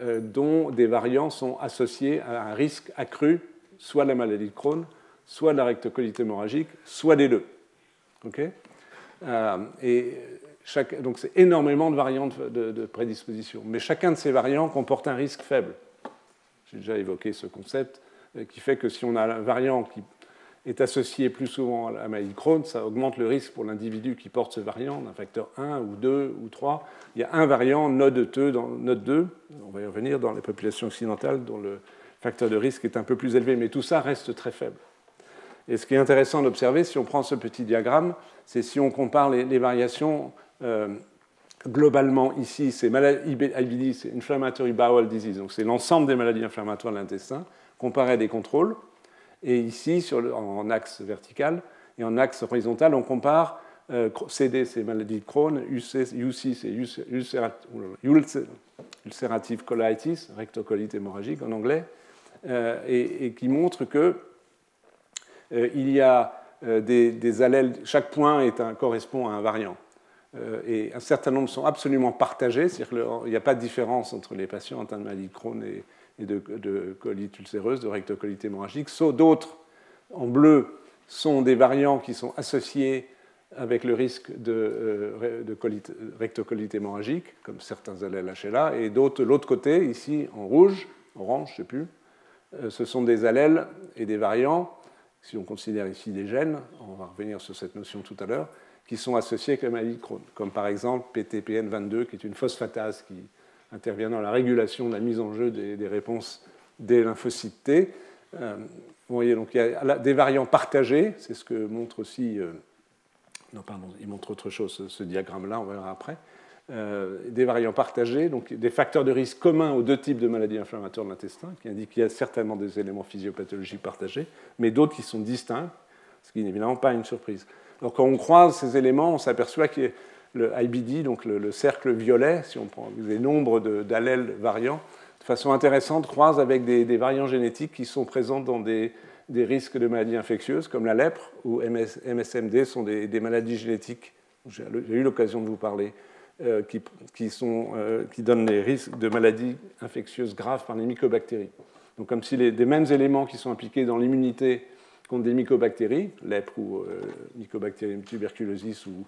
euh, dont des variants sont associés à un risque accru, soit de la maladie de Crohn, soit de la rectocolite hémorragique, soit des deux. Euh, et donc c'est énormément de variantes de, prédisposition. Mais chacun de ces variants comporte un risque faible. J'ai déjà évoqué ce concept euh, qui fait que si on a un variant qui est associé plus souvent à la maladie de Crohn, ça augmente le risque pour l'individu qui porte ce variant d'un facteur 1 ou 2 ou 3. Il y a un variant, node 2, dans, node 2 on va y revenir, dans les populations occidentales dont le facteur de risque est un peu plus élevé, mais tout ça reste très faible. Et ce qui est intéressant d'observer, si on prend ce petit diagramme, c'est si on compare les, variations euh, globalement ici, c'est IBD, c'est Inflammatory Bowel Disease, donc c'est l'ensemble des maladies inflammatoires de l'intestin, comparé à des contrôles. Et ici, en axe vertical, et en axe horizontal, on compare euh, CD, c'est maladie de Crohn, UC, c'est ulcerative colitis, rectocolite hémorragique en anglais, euh, et, qui montre que euh, il y a euh, des, allèles, chaque point correspond à un variant. Et un certain nombre sont absolument partagés, c'est-à-dire qu'il n'y a pas de différence entre les patients atteints de maladie de Crohn et, de, de, colite ulcéreuse, de rectocolite hémorragique. D'autres, en bleu, sont des variants qui sont associés avec le risque de, rectocolite hémorragique, comme certains allèles HLA, et d'autres, de l'autre côté, ici en rouge, orange, je ne sais plus, ce sont des allèles et des variants si on considère ici des gènes, on va revenir sur cette notion tout à l'heure, qui sont associés avec la maladie de Crohn, comme par exemple PTPN22, qui est une phosphatase qui intervient dans la régulation de la mise en jeu des, réponses des lymphocytes T. Euh, vous voyez, donc il y a des variants partagés, c'est ce que montre aussi. Euh, non, pardon, il montre autre chose, ce diagramme-là, on verra après. Euh, des variants partagés, donc des facteurs de risque communs aux deux types de maladies inflammatoires de l'intestin, qui indiquent qu'il y a certainement des éléments physiopathologiques partagés, mais d'autres qui sont distincts, ce qui n'est évidemment pas une surprise. Alors quand on croise ces éléments, on s'aperçoit que le IBD, donc le, cercle violet, si on prend des nombres d'allèles variants, de façon intéressante, croise avec des, variants génétiques qui sont présents dans des, risques de maladies infectieuses, comme la lèpre ou MSMD, sont des, des maladies génétiques. J'ai eu l'occasion de vous parler euh, qui, euh, qui, donnent les risques de maladies infectieuses graves par les mycobactéries. Donc comme si les, mêmes éléments qui sont impliqués dans l'immunité contre des mycobactéries, lèpre ou euh, mycobacterium tuberculosis ou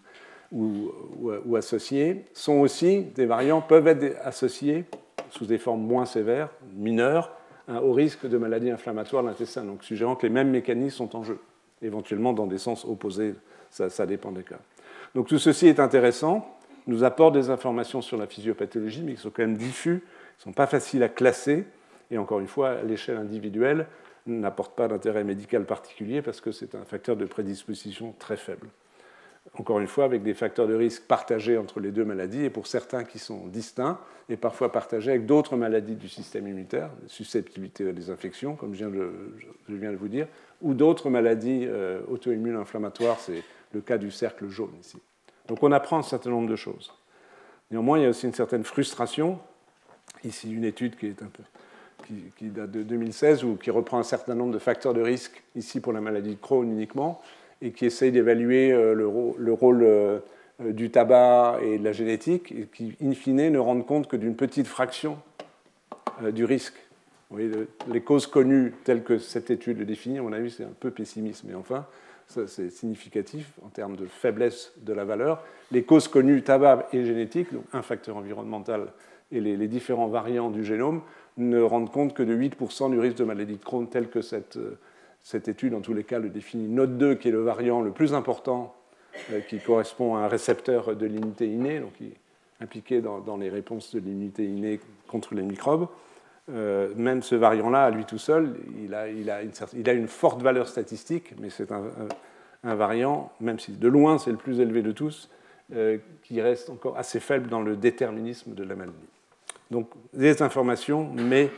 ou, associés, sont aussi des variants, peuvent être associés sous des formes moins sévères, mineures, hein, au risque de maladies inflammatoires de l'intestin. Donc, suggérant que les mêmes mécanismes sont en jeu, éventuellement dans des sens opposés, ça, dépend des cas. Donc, tout ceci est intéressant, nous apporte des informations sur la physiopathologie, mais qui sont quand même diffus, ne sont pas faciles à classer, et encore une fois, à l'échelle individuelle, n'apportent pas d'intérêt médical particulier parce que c'est un facteur de prédisposition très faible encore une fois, avec des facteurs de risque partagés entre les deux maladies, et pour certains qui sont distincts, et parfois partagés avec d'autres maladies du système immunitaire, susceptibilité à des infections, comme je viens de, vous dire, ou d'autres maladies euh, auto-immunes inflammatoires, c'est le cas du cercle jaune ici. Donc on apprend un certain nombre de choses. Néanmoins, il y a aussi une certaine frustration. Ici, une étude qui, est un peu, qui, qui date de 2016 ou qui reprend un certain nombre de facteurs de risque, ici pour la maladie de Crohn uniquement, et qui essaye d'évaluer euh, le, rôle euh, du tabac et de la génétique, et qui, in fine, ne rendent compte que d'une petite fraction euh, du risque. les causes connues telles que cette étude le définit, à mon avis, c'est un peu pessimiste, mais enfin, c'est significatif en termes de faiblesse de la valeur. Les causes connues tabac et génétique, donc un facteur environnemental et les, les différents variants du génome, ne rendent compte que de 8% du risque de maladie de Crohn tel que cette cette étude, en tous les cas, le définit note 2, qui est le variant le plus important, euh, qui correspond à un récepteur de l'immunité innée, donc impliqué dans, les réponses de l'immunité innée contre les microbes. Euh, même ce variant-là, à lui tout seul, il a, une, forte valeur statistique, mais c'est un, variant, même si de loin c'est le plus élevé de tous, euh, qui reste encore assez faible dans le déterminisme de la maladie. Donc des informations, mais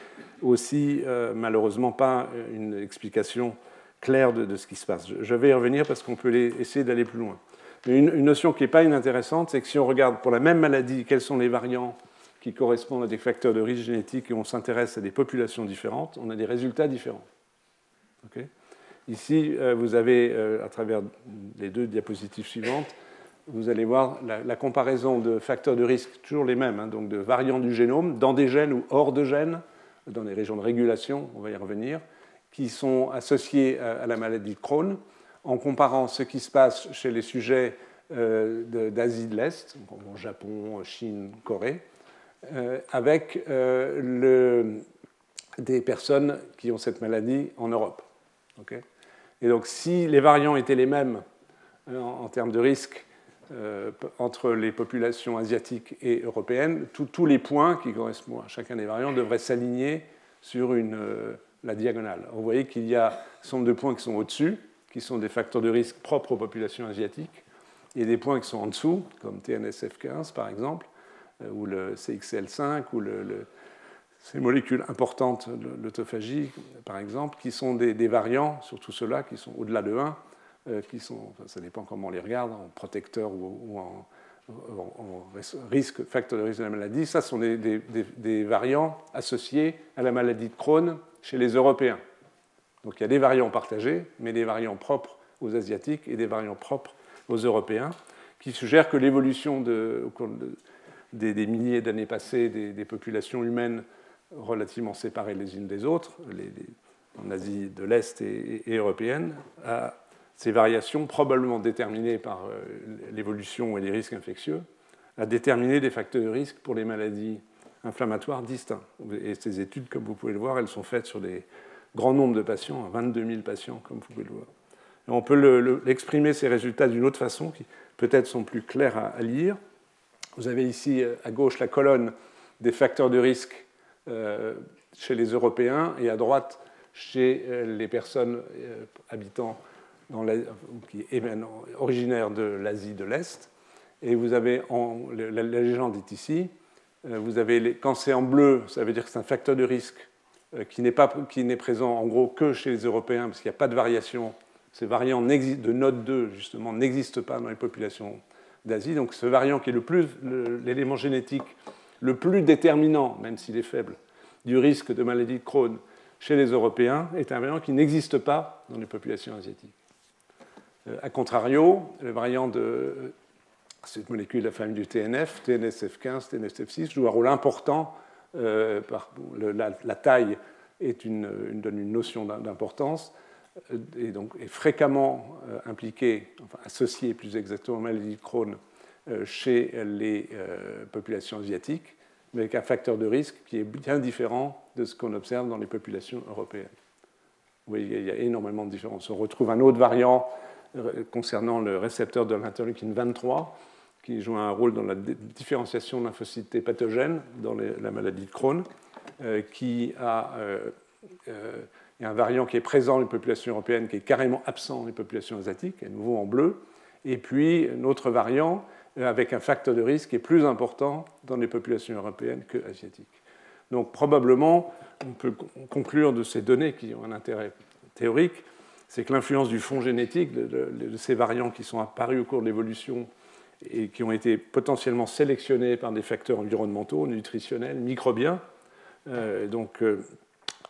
aussi euh, malheureusement pas une explication claire de, ce qui se passe. Je, vais y revenir parce qu'on peut essayer d'aller plus loin. Mais une, notion qui n'est pas inintéressante, c'est que si on regarde pour la même maladie quels sont les variants qui correspondent à des facteurs de risque génétique et on s'intéresse à des populations différentes, on a des résultats différents. Ici, euh, vous avez, euh, à travers les deux diapositives suivantes, vous allez voir la, comparaison de facteurs de risque, toujours les mêmes, hein, donc de variants du génome, dans des gènes ou hors de gènes, dans les régions de régulation, on va y revenir, qui sont associés à, la maladie de Crohn, en comparant ce qui se passe chez les sujets euh, d'Asie de l'Est, Japon, Chine, Corée, euh, avec euh, des personnes qui ont cette maladie en Europe. et donc si les variants étaient les mêmes en termes de risque entre les populations asiatiques et européennes, tous les points qui correspondent à chacun des variants devraient s'aligner sur euh, la diagonale. Vous voyez qu'il y a un nombre de points qui sont au-dessus, qui sont des facteurs de risque propres aux populations asiatiques, et des points qui sont en dessous, comme TNSF15 par exemple, euh, ou le CXL5, ou ces molécules importantes, l'autophagie par exemple, qui sont des, variants, surtout ceux-là, qui sont au-delà de 1, euh, qui sont, ça dépend comment on les regarde, en protecteur ou, en, risque, facteur de risque de la maladie, ça sont des, variants associés à la maladie de Crohn chez les Européens. Donc il y a des variants partagés, mais des variants propres aux Asiatiques et des variants propres aux Européens, qui suggèrent que l'évolution au cours des, milliers d'années passées des, populations humaines relativement séparées les unes des autres, en Asie de l'Est et européenne, a ces variations, probablement déterminées par euh, l'évolution et les risques infectieux, à déterminer des facteurs de risque pour les maladies inflammatoires distincts. Et ces études, comme vous pouvez le voir, elles sont faites sur des grands nombres de patients, 22 000 patients, comme vous pouvez le voir. on peut l'exprimer, ces résultats, d'une autre façon, qui peut-être sont plus clairs à, lire. Vous avez ici euh, à gauche la colonne des facteurs de risque euh, chez les Européens et à droite chez les personnes habitant qui est originaire de l'Asie de l'Est. Et vous avez, la, légende est ici, euh, vous avez quand c'est en bleu, ça veut dire que c'est un facteur de risque euh, qui n'est, présent en gros que chez les Européens, parce qu'il n'y a pas de variation. Ces variants de note 2, justement, n'existent pas dans les populations d'Asie. Donc ce variant qui est l'élément génétique le plus déterminant, même s'il est faible, du risque de maladie de Crohn chez les Européens, est un variant qui n'existe pas dans les populations asiatiques. Euh, a contrario, le variant de euh, cette molécule de la famille du TNF, TNSF15, TNSF6, joue un rôle important. Euh, la, taille est une, donne une notion d'importance et donc est fréquemment impliqué, enfin associé plus exactement à la maladie de Crohn chez les populations asiatiques, mais avec un facteur de risque qui est bien différent de ce qu'on observe dans les populations européennes. Oui, il y a énormément de différences. On retrouve un autre variant concernant le récepteur de l'interleukine 23, qui joue un rôle dans la différenciation de lymphocytes pathogènes dans la maladie de Crohn, euh, qui a euh, euh, un variant qui est présent dans les populations européennes, qui est carrément absent dans les populations asiatiques, à nouveau en bleu, et puis un autre variant avec un facteur de risque qui est plus important dans les populations européennes que asiatiques. Donc probablement, on peut conclure de ces données qui ont un intérêt théorique, c'est que l'influence du fond génétique, de, ces variants qui sont apparus au cours de l'évolution et qui ont été potentiellement sélectionnés par des facteurs environnementaux, nutritionnels, microbiens, euh, donc euh,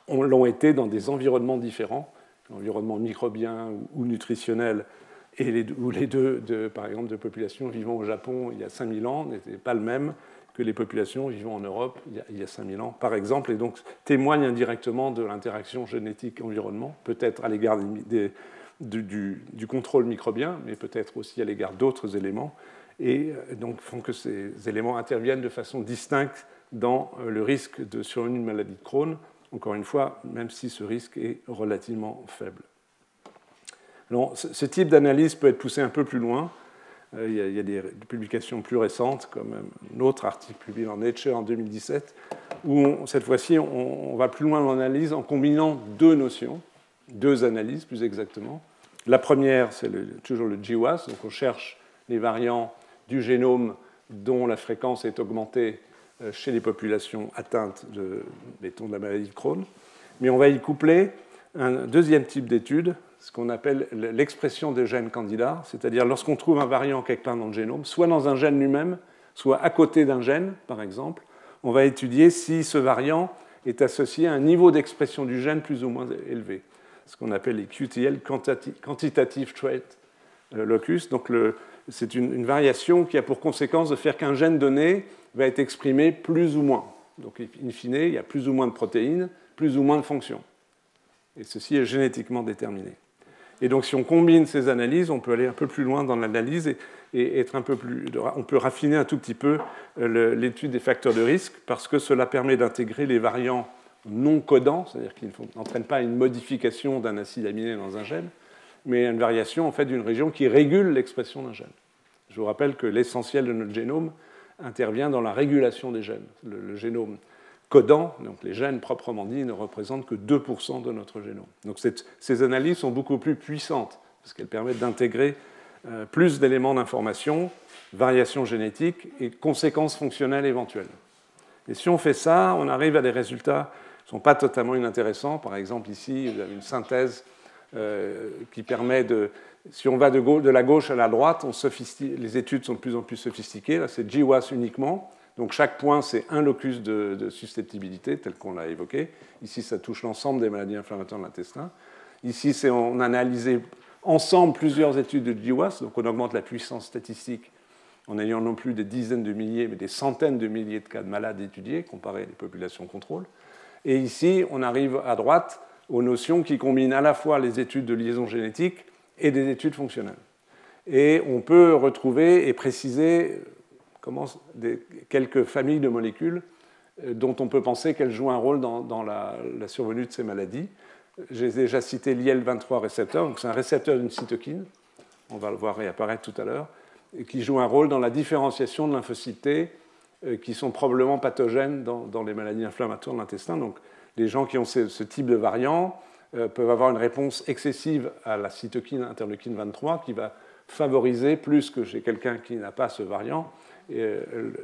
l'ont été dans des environnements différents, environnements microbiens ou, nutritionnels, et les, les deux, de, par exemple, de populations vivant au Japon il y a 5000 ans n'étaient pas le même que les populations vivant en Europe il y a, 5000 ans, par exemple, et donc témoignent indirectement de l'interaction génétique-environnement, peut-être à l'égard du, contrôle microbien, mais peut-être aussi à l'égard d'autres éléments, et euh, donc font que ces éléments interviennent de façon distincte dans euh, le risque de survenue de maladie de Crohn, encore une fois, même si ce risque est relativement faible. Ce type d'analyse peut être poussé un peu plus loin. Euh, il y, a, des publications plus récentes, comme un autre article publié dans Nature en 2017, où cette fois-ci, on, va plus loin dans l'analyse en combinant deux notions, deux analyses plus exactement. La première, c'est toujours le GWAS, donc on cherche les variants du génome dont la fréquence est augmentée euh, chez les populations atteintes de, de la maladie de Crohn. Mais on va y coupler un deuxième type d'étude, ce qu'on appelle l'expression des gènes candidats, c'est-à-dire lorsqu'on trouve un variant quelque part dans le génome, soit dans un gène lui-même, soit à côté d'un gène, par exemple, on va étudier si ce variant est associé à un niveau d'expression du gène plus ou moins élevé, ce qu'on appelle les QTL, Quantitative Trait euh, Locus. Donc c'est une, variation qui a pour conséquence de faire qu'un gène donné va être exprimé plus ou moins. Donc, in fine, il y a plus ou moins de protéines, plus ou moins de fonctions. Et ceci est génétiquement déterminé. Et donc, si on combine ces analyses, on peut aller un peu plus loin dans l'analyse et, être un peu plus. On peut raffiner un tout petit peu euh, l'étude des facteurs de risque parce que cela permet d'intégrer les variants non codants, c'est-à-dire qu'ils n'entraînent pas une modification d'un acide aminé dans un gène, mais une variation en fait d'une région qui régule l'expression d'un gène. Je vous rappelle que l'essentiel de notre génome intervient dans la régulation des gènes. Le, génome codant, donc les gènes proprement dits, ne représentent que 2% de notre génome. Donc ces analyses sont beaucoup plus puissantes, parce qu'elles permettent d'intégrer euh, plus d'éléments d'information, variations génétiques et conséquences fonctionnelles éventuelles. Et si on fait ça, on arrive à des résultats qui ne sont pas totalement inintéressants. Par exemple, ici, vous avez une synthèse euh, qui permet de, si on va de, la gauche à la droite, les études sont de plus en plus sophistiquées. Là, c'est GWAS uniquement. Donc chaque point, c'est un locus de, susceptibilité, tel qu'on l'a évoqué. Ici, ça touche l'ensemble des maladies inflammatoires de l'intestin. Ici, on a analysé ensemble plusieurs études de GWAS, donc on augmente la puissance statistique en ayant non plus des dizaines de milliers, mais des centaines de milliers de cas de malades étudiés, comparés à des populations contrôle. Et ici, on arrive à droite aux notions qui combinent à la fois les études de liaison génétique et des études fonctionnelles. Et on peut retrouver et préciser comment, quelques familles de molécules euh, dont on peut penser qu'elles jouent un rôle dans, la, survenue de ces maladies. J'ai déjà cité l'IL-23 récepteur, c'est un récepteur d'une cytokine, on va le voir réapparaître tout à l'heure, qui joue un rôle dans la différenciation de lymphocytes euh, qui sont probablement pathogènes dans, les maladies inflammatoires de l'intestin. Donc les gens qui ont ce, type de variant euh, peuvent avoir une réponse excessive à la cytokine interleukine 23 qui va favoriser, plus que chez quelqu'un qui n'a pas ce variant,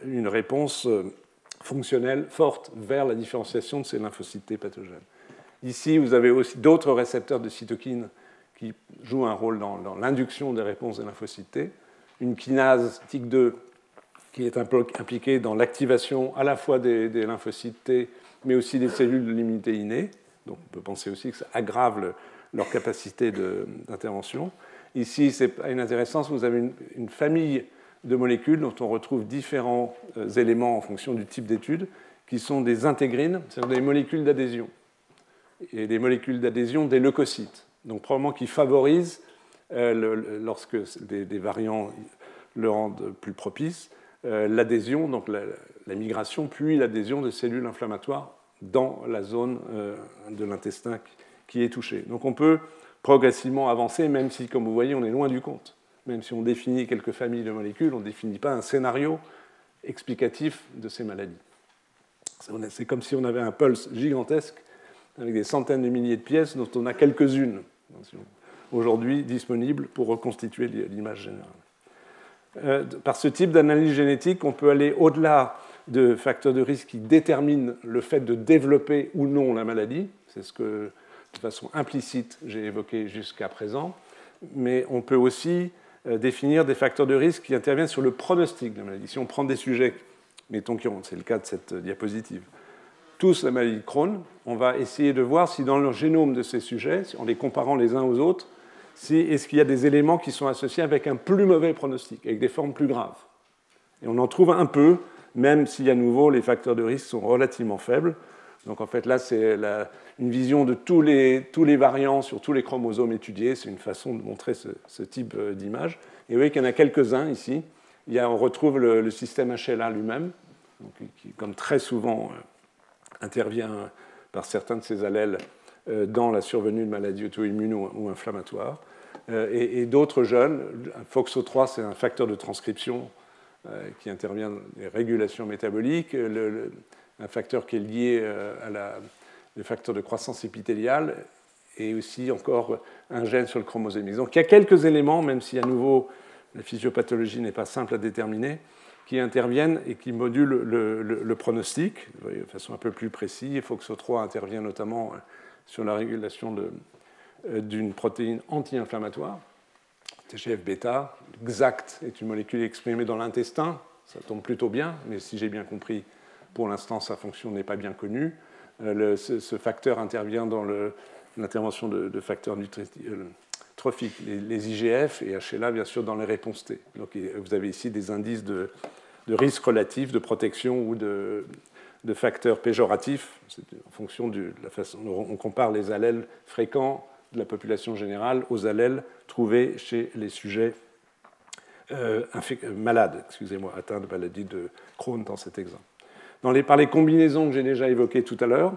une réponse fonctionnelle forte vers la différenciation de ces lymphocytes pathogènes. Ici, vous avez aussi d'autres récepteurs de cytokines qui jouent un rôle dans, l'induction des réponses des lymphocytes une kinase TIC2 qui est impliquée dans l'activation à la fois des, lymphocytes T, mais aussi des cellules de l'immunité innée. Donc on peut penser aussi que ça aggrave leur capacité d'intervention. Ici, c'est inintéressant, vous avez une, famille de molécules dont on retrouve différents euh, éléments en fonction du type d'étude, qui sont des intégrines, c'est-à-dire des molécules d'adhésion, et des molécules d'adhésion des leucocytes, donc probablement qui favorisent euh, lorsque des, variants le rendent plus propice, l'adhésion, donc la, migration, puis l'adhésion de cellules inflammatoires dans la zone de l'intestin qui est touchée. Donc on peut progressivement avancer, même si, comme vous voyez, on est loin du compte. Même si on définit quelques familles de molécules, on ne définit pas un scénario explicatif de ces maladies. C'est comme si on avait un pulse gigantesque avec des centaines de milliers de pièces dont on a quelques-unes aujourd'hui disponibles pour reconstituer l'image générale. Euh, par ce type d'analyse génétique, on peut aller au-delà de facteurs de risque qui déterminent le fait de développer ou non la maladie. C'est ce que, de façon implicite, j'ai évoqué jusqu'à présent. Mais on peut aussi définir des facteurs de risque qui interviennent sur le pronostic de la maladie. Si on prend des sujets, mettons c'est le cas de cette diapositive, tous la maladie de Crohn, on va essayer de voir si dans le génome de ces sujets, en les comparant les uns aux autres, si, est-ce qu'il y a des éléments qui sont associés avec un plus mauvais pronostic, avec des formes plus graves. Et on en trouve un peu, même si à nouveau les facteurs de risque sont relativement faibles. Donc en fait là, c'est une vision de tous les, tous les, variants sur tous les chromosomes étudiés. C'est une façon de montrer ce, type euh, d'image. Et vous voyez qu'il y en a quelques-uns ici. Il y a, on retrouve le, système HLA lui-même, qui, comme très souvent euh, intervient par certains de ces allèles euh, dans la survenue de maladies auto-immunes ou inflammatoires. Euh, et, d'autres jeunes, FOXO3, c'est un facteur de transcription euh, qui intervient dans les régulations métaboliques, un facteur qui est lié à la, le facteur de croissance épithéliale et aussi encore un gène sur le chromosome. Donc il y a quelques éléments, même si à nouveau la physiopathologie n'est pas simple à déterminer, qui interviennent et qui modulent le, pronostic de façon un peu plus précise. FOXO3 intervient notamment euh, sur la régulation euh, d'une protéine anti-inflammatoire, TGF-bêta. XACT est une molécule exprimée dans l'intestin, ça tombe plutôt bien, mais si j'ai bien compris, pour l'instant, sa fonction n'est pas bien connue. Euh, ce, facteur intervient dans l'intervention de, facteurs trophiques, les, IGF et HLA, bien sûr, dans les réponses T. Donc, vous avez ici des indices de, de risque relatif, de protection ou de, facteurs péjoratifs. En fonction de la façon dont on compare les allèles fréquents de la population générale aux allèles trouvés chez les sujets euh, malades, excusez-moi, atteints de maladie de Crohn dans cet exemple. Dans les, par les combinaisons que j'ai déjà évoquées tout à l'heure,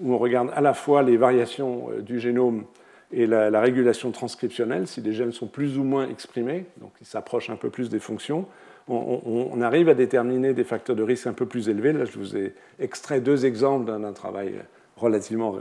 où on regarde à la fois les variations euh, du génome et la, la, régulation transcriptionnelle, si les gènes sont plus ou moins exprimés, donc ils s'approchent un peu plus des fonctions, on, arrive à déterminer des facteurs de risque un peu plus élevés. Là, je vous ai extrait deux exemples d'un travail relativement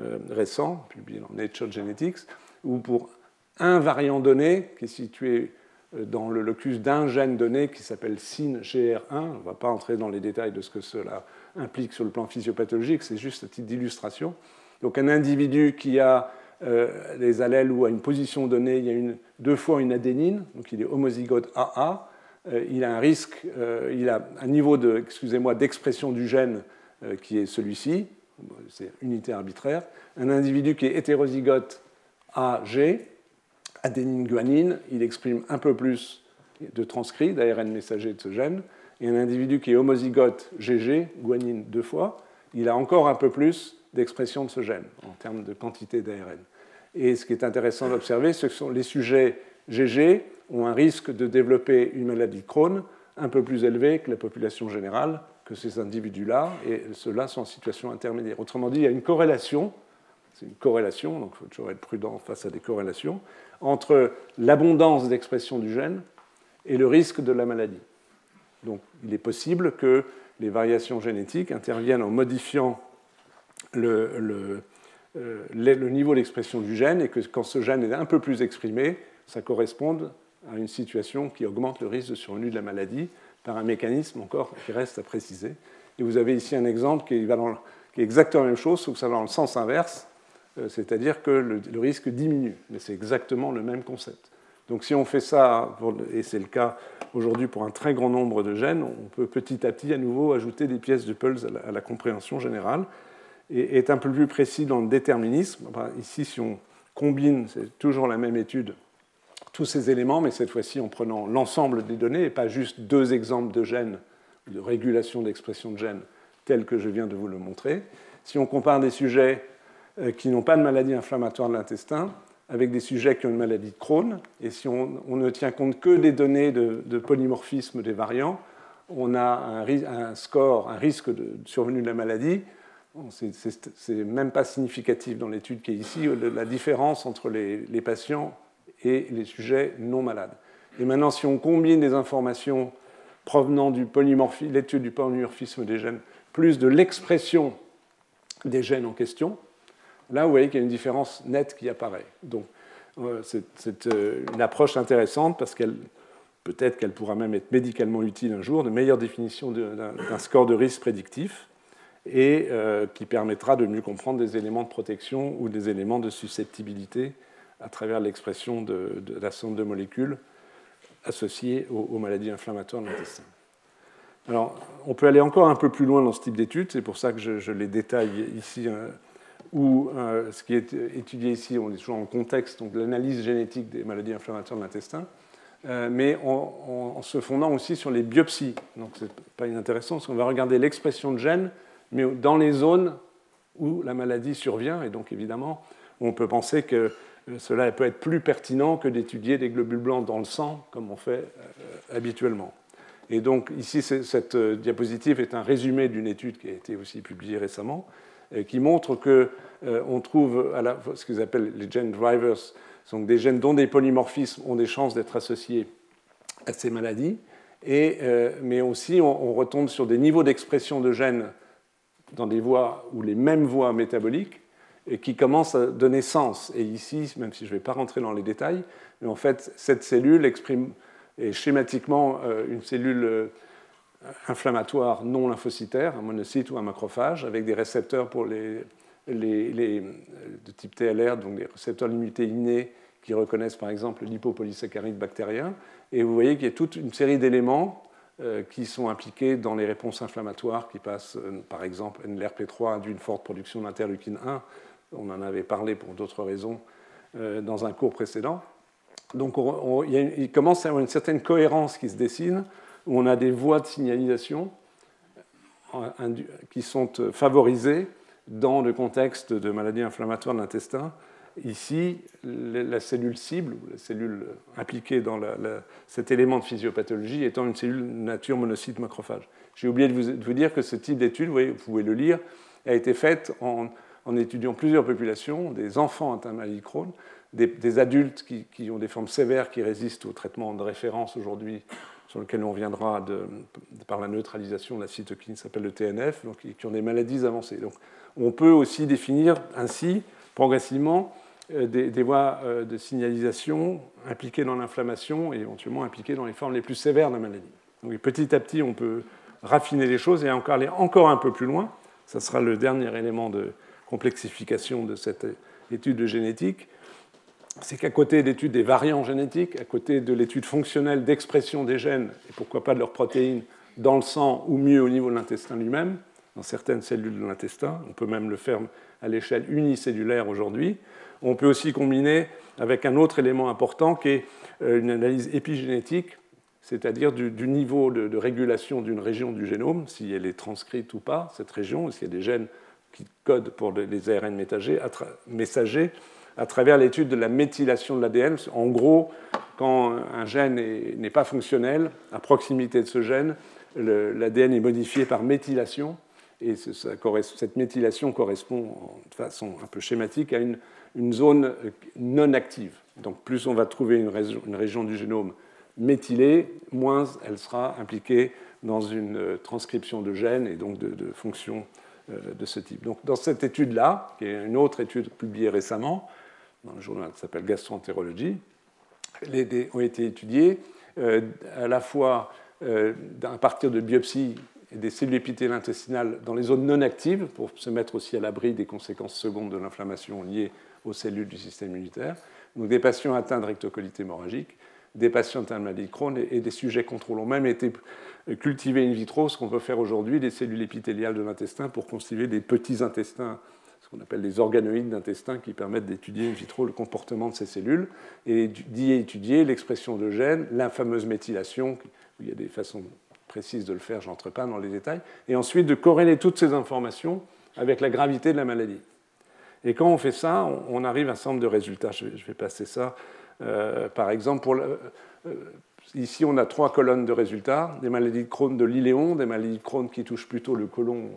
euh, récent, publié dans Nature Genetics, où pour un variant donné qui est situé dans le locus d'un gène donné qui s'appelle SIN-GR1, on ne va pas entrer dans les détails de ce que cela implique sur le plan physiopathologique, c'est juste à titre d'illustration. Donc un individu qui a euh, les allèles ou à une position donnée, il y a deux fois une adénine, donc il est homozygote AA, euh, il a un risque, euh, il a un niveau de, d'expression du gène euh, qui est celui-ci, c'est unité arbitraire. Un individu qui est hétérozygote AG, adénine guanine, il exprime un peu plus de transcrits d'ARN messager de ce gène. Et un individu qui est homozygote GG, guanine deux fois, il a encore un peu plus d'expression de ce gène en termes de quantité d'ARN. Et ce qui est intéressant d'observer, ce sont les sujets GG ont un risque de développer une maladie de Crohn un peu plus élevé que la population générale, que ces individus-là, et ceux-là sont en situation intermédiaire. Autrement dit, il y a une corrélation, c'est une corrélation, donc il faut toujours être prudent face à des corrélations, entre l'abondance d'expression du gène et le risque de la maladie. Donc il est possible que les variations génétiques interviennent en modifiant euh, le niveau d'expression du gène et que quand ce gène est un peu plus exprimé, ça corresponde à une situation qui augmente le risque de survenue de la maladie par un mécanisme encore qui reste à préciser. Et vous avez ici un exemple qui est, qui est exactement la même chose, sauf que ça va dans le sens inverse, c'est-à-dire que le, risque diminue. Mais c'est exactement le même concept. Donc si on fait ça, et c'est le cas aujourd'hui pour un très grand nombre de gènes, on peut petit à petit à nouveau ajouter des pièces de pulse à la, compréhension générale et être un peu plus précis dans le déterminisme. ici, si on combine, c'est toujours la même étude tous ces éléments, mais cette fois-ci en prenant l'ensemble des données et pas juste deux exemples de gènes, de régulation d'expression de gènes tels que je viens de vous le montrer. Si on compare des sujets euh, qui n'ont pas de maladie inflammatoire de l'intestin avec des sujets qui ont une maladie de Crohn. Et si on, ne tient compte que des données de, polymorphisme des variants, on a un, score, un risque de survenue de la maladie. C'est même pas significatif dans l'étude qui est ici, la différence entre les, les patients et les sujets non malades. Et maintenant, si on combine des informations provenant de l'étude du polymorphisme des gènes, plus de l'expression des gènes en question, là, vous voyez qu'il y a une différence nette qui apparaît. Donc, euh, c'est euh, une approche intéressante parce qu'elle peut-être qu'elle pourra même être médicalement utile un jour, de meilleure définition d'un score de risque prédictif et euh, qui permettra de mieux comprendre des éléments de protection ou des éléments de susceptibilité à travers l'expression de, de, de molécules associées aux, maladies inflammatoires de l'intestin. Alors, on peut aller encore un peu plus loin dans ce type d'études, c'est pour ça que je, les détaille ici, où euh, ce qui est étudié ici, on est toujours en contexte, donc l'analyse génétique des maladies inflammatoires de l'intestin, euh, mais en, se fondant aussi sur les biopsies. Donc, c'est pas inintéressant, parce qu'on va regarder l'expression de gènes, mais dans les zones où la maladie survient, et donc évidemment, on peut penser que cela peut être plus pertinent que d'étudier des globules blancs dans le sang, comme on fait euh, habituellement. Et donc ici, cette euh, diapositive est un résumé d'une étude qui a été aussi publiée récemment, euh, qui montre qu'on trouve à la, ce qu'ils appellent les gene drivers, donc des gènes dont des polymorphismes ont des chances d'être associés à ces maladies, et, mais aussi on, on retombe sur des niveaux d'expression de gènes dans des voies ou les mêmes voies métaboliques et qui commence à donner sens. Et ici, même si je ne vais pas rentrer dans les détails, mais en fait, cette cellule exprime est schématiquement euh, une cellule euh, inflammatoire non lymphocytaire, un monocyte ou un macrophage, avec des récepteurs pour les, de type TLR, donc des récepteurs limités innés qui reconnaissent par exemple l'hypopolysaccharide bactérien. Et vous voyez qu'il y a toute une série d'éléments euh, qui sont impliqués dans les réponses inflammatoires qui passent, par exemple, NLRP3 induit une forte production d'interleukine 1 on en avait parlé pour d'autres raisons euh, dans un cours précédent. Donc il, commence à y avoir une certaine cohérence qui se dessine, où on a des voies de signalisation euh, qui sont euh, favorisées dans le contexte de maladies inflammatoires de l'intestin. Ici, la cellule cible, la cellule impliquée dans cet élément de physiopathologie étant une cellule nature monocyte macrophage. J'ai oublié de vous, dire que ce type d'étude, vous, pouvez le lire, a été faite en étudiant plusieurs populations, des enfants atteints de maladie Crohn, des, adultes qui, ont des formes sévères qui résistent au traitement de référence aujourd'hui, sur lequel on viendra par la neutralisation de la cytokine qui s'appelle le TNF, donc qui ont des maladies avancées. Donc, on peut aussi définir ainsi, progressivement, euh, des, voies euh, de signalisation impliquées dans l'inflammation et éventuellement impliquées dans les formes les plus sévères de la maladie. Donc, petit à petit, on peut raffiner les choses et encore aller encore un peu plus loin. Ça sera le dernier élément de, complexification de cette étude de génétique, c'est qu'à côté de l'étude des variants génétiques, à côté de l'étude fonctionnelle d'expression des gènes, et pourquoi pas de leurs protéines, dans le sang ou mieux au niveau de l'intestin lui-même, dans certaines cellules de l'intestin, on peut même le faire à l'échelle unicellulaire aujourd'hui, on peut aussi combiner avec un autre élément important qui est euh, une analyse épigénétique, c'est-à-dire du, niveau de, régulation d'une région du génome, si elle est transcrite ou pas, cette région, s'il y a des gènes qui code pour les ARN messagers à travers l'étude de la méthylation de l'ADN. En gros, quand un gène n'est pas fonctionnel, à proximité de ce gène, l'ADN est modifié par méthylation. Et cette méthylation correspond de façon un peu schématique à une, zone non active. Donc plus on va trouver une région, du génome méthylée, moins elle sera impliquée dans une transcription de gènes et donc de, de fonctions euh, de ce type. Donc, dans cette étude-là, qui est une autre étude publiée récemment, dans le journal qui s'appelle Gastroentérologie, ont été étudiés euh, à la fois euh, à partir de biopsies des cellules épithéliales intestinales dans les zones non actives, pour se mettre aussi à l'abri des conséquences secondes de l'inflammation liée aux cellules du système immunitaire, donc des patients atteints de rectocolite hémorragique, des patients atteints de maladie de Crohn et, des sujets contrôlés ont même été cultiver in vitro ce qu'on peut faire aujourd'hui, des cellules épithéliales de l'intestin pour constituer des petits intestins, qu'on appelle des organoïdes d'intestin qui permettent d'étudier in vitro le comportement de ces cellules et d'y étudier l'expression de gènes, la fameuse méthylation, il y a des façons précises de le faire, je n'entre pas dans les détails, et ensuite de corréler toutes ces informations avec la gravité de la maladie. Et quand on fait ça, on, arrive à un certain de résultats. Je vais, passer ça. par exemple, pour ici, on a trois colonnes de résultats des maladies de Crohn de l'Iléon, des maladies de Crohn qui touchent plutôt le côlon,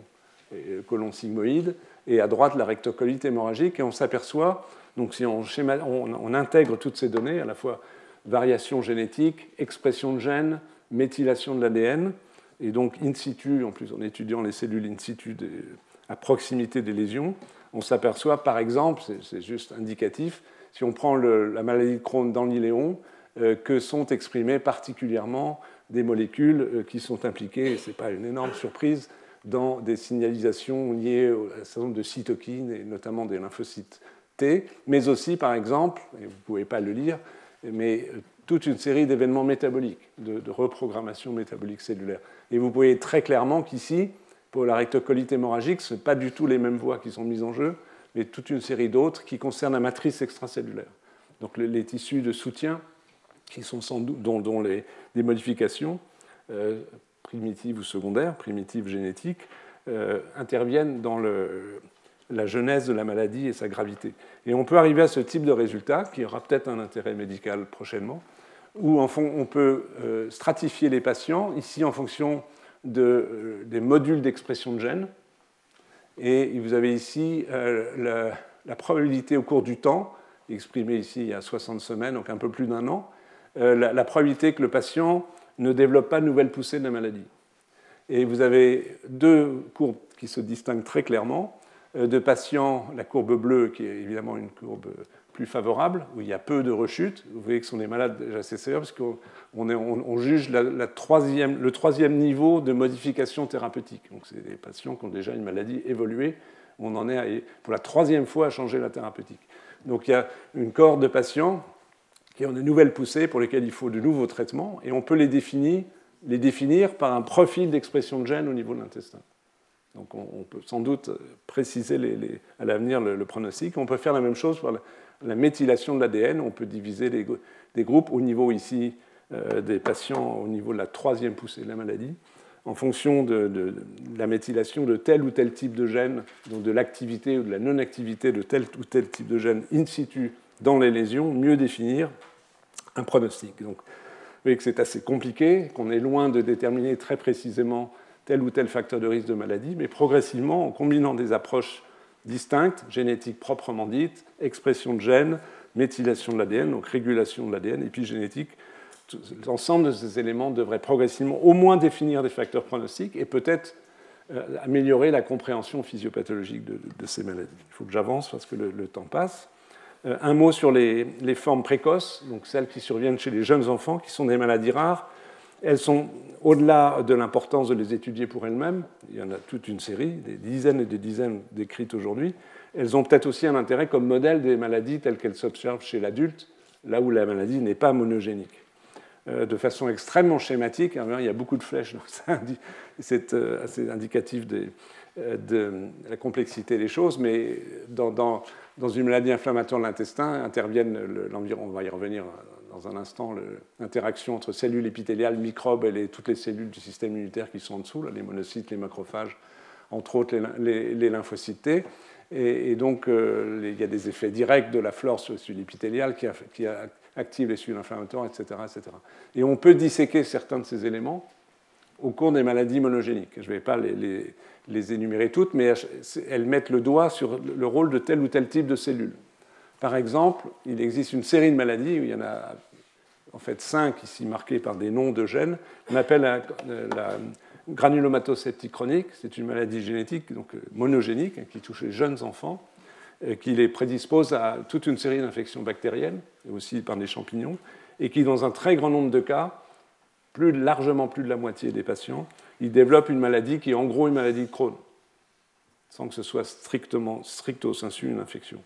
le côlon sigmoïde, et à droite, la rectocolite hémorragique. Et on s'aperçoit, donc si on, intègre toutes ces données, à la fois variation génétique, expression de gènes, méthylation de l'ADN, et donc in situ, en plus en étudiant les cellules in situ à proximité des lésions, on s'aperçoit par exemple, c'est juste indicatif, si on prend la maladie de Crohn dans l'iléon, euh, que sont exprimées particulièrement des molécules euh, qui sont impliquées, et ce n'est pas une énorme surprise, dans des signalisations liées à un certain nombre de cytokines, et notamment des lymphocytes T, mais aussi, par exemple, et vous ne pouvez pas le lire, mais euh, toute une série d'événements métaboliques, de, reprogrammation métabolique cellulaire. Et vous voyez très clairement qu'ici, pour la rectocolite hémorragique, ce ne sont pas du tout les mêmes voies qui sont mises en jeu, mais toute une série d'autres qui concernent la matrice extracellulaire. Donc les, tissus de soutien, qui sont dont, les, modifications euh, primitives ou secondaires, primitives génétiques, euh, interviennent dans la genèse de la maladie et sa gravité. Et on peut arriver à ce type de résultat, qui aura peut-être un intérêt médical prochainement, où on peut euh, stratifier les patients, ici en fonction euh, des modules d'expression de gènes. Et vous avez ici la, probabilité au cours du temps, exprimée ici il y a 60 semaines, donc un peu plus d'un an, la, probabilité que le patient ne développe pas de nouvelles poussées de la maladie. Et vous avez deux courbes qui se distinguent très clairement. Euh, de patients, la courbe bleue qui est évidemment une courbe plus favorable, où il y a peu de rechutes. Vous voyez que ce sont des malades déjà sévères, parce qu'on on, juge le troisième niveau de modification thérapeutique. Donc c'est des patients qui ont déjà une maladie évoluée. On en est pour la troisième fois à changer la thérapeutique. Donc il y a une cohorte de patients qui ont de nouvelles poussées pour lesquelles il faut de nouveaux traitements, et on peut les définir, les définir par un profil d'expression de gènes au niveau de l'intestin. Donc on, peut sans doute préciser à l'avenir le, pronostic. On peut faire la même chose pour la, méthylation de l'ADN. On peut diviser les, des groupes au niveau ici euh, des patients, au niveau de la troisième poussée de la maladie, en fonction de, la méthylation de tel ou tel type de gène, donc de l'activité ou de la non-activité de tel ou tel type de gène in situ dans les lésions, mieux définir un pronostic. Donc, vous voyez que c'est assez compliqué, qu'on est loin de déterminer très précisément tel ou tel facteur de risque de maladie, mais progressivement, en combinant des approches distinctes, génétiques proprement dites, expression de gènes, méthylation de l'ADN, donc régulation de l'ADN, épigénétique, l'ensemble de ces éléments devrait progressivement au moins définir des facteurs pronostiques et peut-être euh, améliorer la compréhension physiopathologique de, ces maladies. Il faut que j'avance parce que le, temps passe. Euh, un mot sur les, formes précoces, donc celles qui surviennent chez les jeunes enfants, qui sont des maladies rares. Elles sont au-delà de l'importance de les étudier pour elles-mêmes, il y en a toute une série, des dizaines et des dizaines décrites aujourd'hui, elles ont peut-être aussi un intérêt comme modèle des maladies telles qu'elles s'observent chez l'adulte, là où la maladie n'est pas monogénique. Euh, de façon extrêmement schématique, hein, il y a beaucoup de flèches, c'est euh, assez indicatif euh, de la complexité des choses, mais dans, une maladie inflammatoire de l'intestin interviennent l'environ, on va y revenir dans un instant l'interaction entre cellules épithéliales, microbes et toutes les cellules du système immunitaire qui sont en dessous, les monocytes, les macrophages, entre autres les, lymphocytes. Et, donc, euh, il y a des effets directs de la flore sur les cellules épithéliales qui, activent les cellules inflammatoires, etc., etc. Et on peut disséquer certains de ces éléments au cours des maladies monogéniques. Je ne vais pas les, énumérer toutes, mais elles mettent le doigt sur le rôle de tel ou tel type de cellules. Par exemple, il existe une série de maladies où il y en a en fait cinq ici marquées par des noms de gènes. On appelle la, la chronique. C'est une maladie génétique, donc euh, monogénique, hein, qui touche les jeunes enfants, et qui les prédispose à toute une série d'infections bactériennes, et aussi par des champignons, et qui, dans un très grand nombre de cas, plus largement plus de la moitié des patients, ils développent une maladie qui est en gros une maladie de Crohn, sans que ce soit strictement, stricto sensu une infection.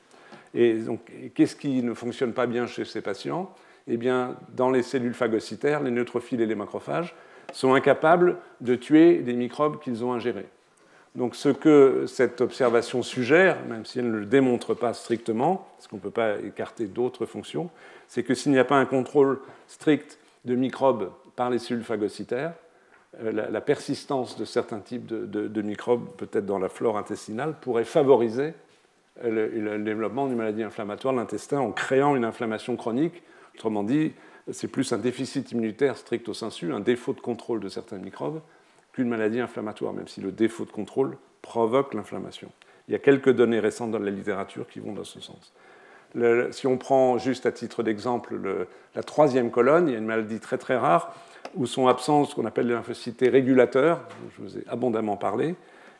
Et donc, qu'est-ce qui ne fonctionne pas bien chez ces patients? Eh bien, dans les cellules phagocytaires, les neutrophiles et les macrophages sont incapables de tuer des microbes qu'ils ont ingérés. Donc, ce que cette observation suggère, même si elle ne le démontre pas strictement, parce qu'on ne peut pas écarter d'autres fonctions, c'est que s'il n'y a pas un contrôle strict de microbes par les cellules phagocytaires, euh, la, persistance de certains types de, microbes, peut-être dans la flore intestinale, pourrait favoriser le, développement d'une maladie inflammatoire de l'intestin en créant une inflammation chronique. Autrement dit, c'est plus un déficit immunitaire stricto sensu, un défaut de contrôle de certains microbes, qu'une maladie inflammatoire, même si le défaut de contrôle provoque l'inflammation. Il y a quelques données récentes dans la littérature qui vont dans ce sens. si on prend juste à titre d'exemple la troisième colonne, il y a une maladie très très rare où sont absents ce qu'on appelle les lymphocytes régulateurs, je vous ai abondamment parlé,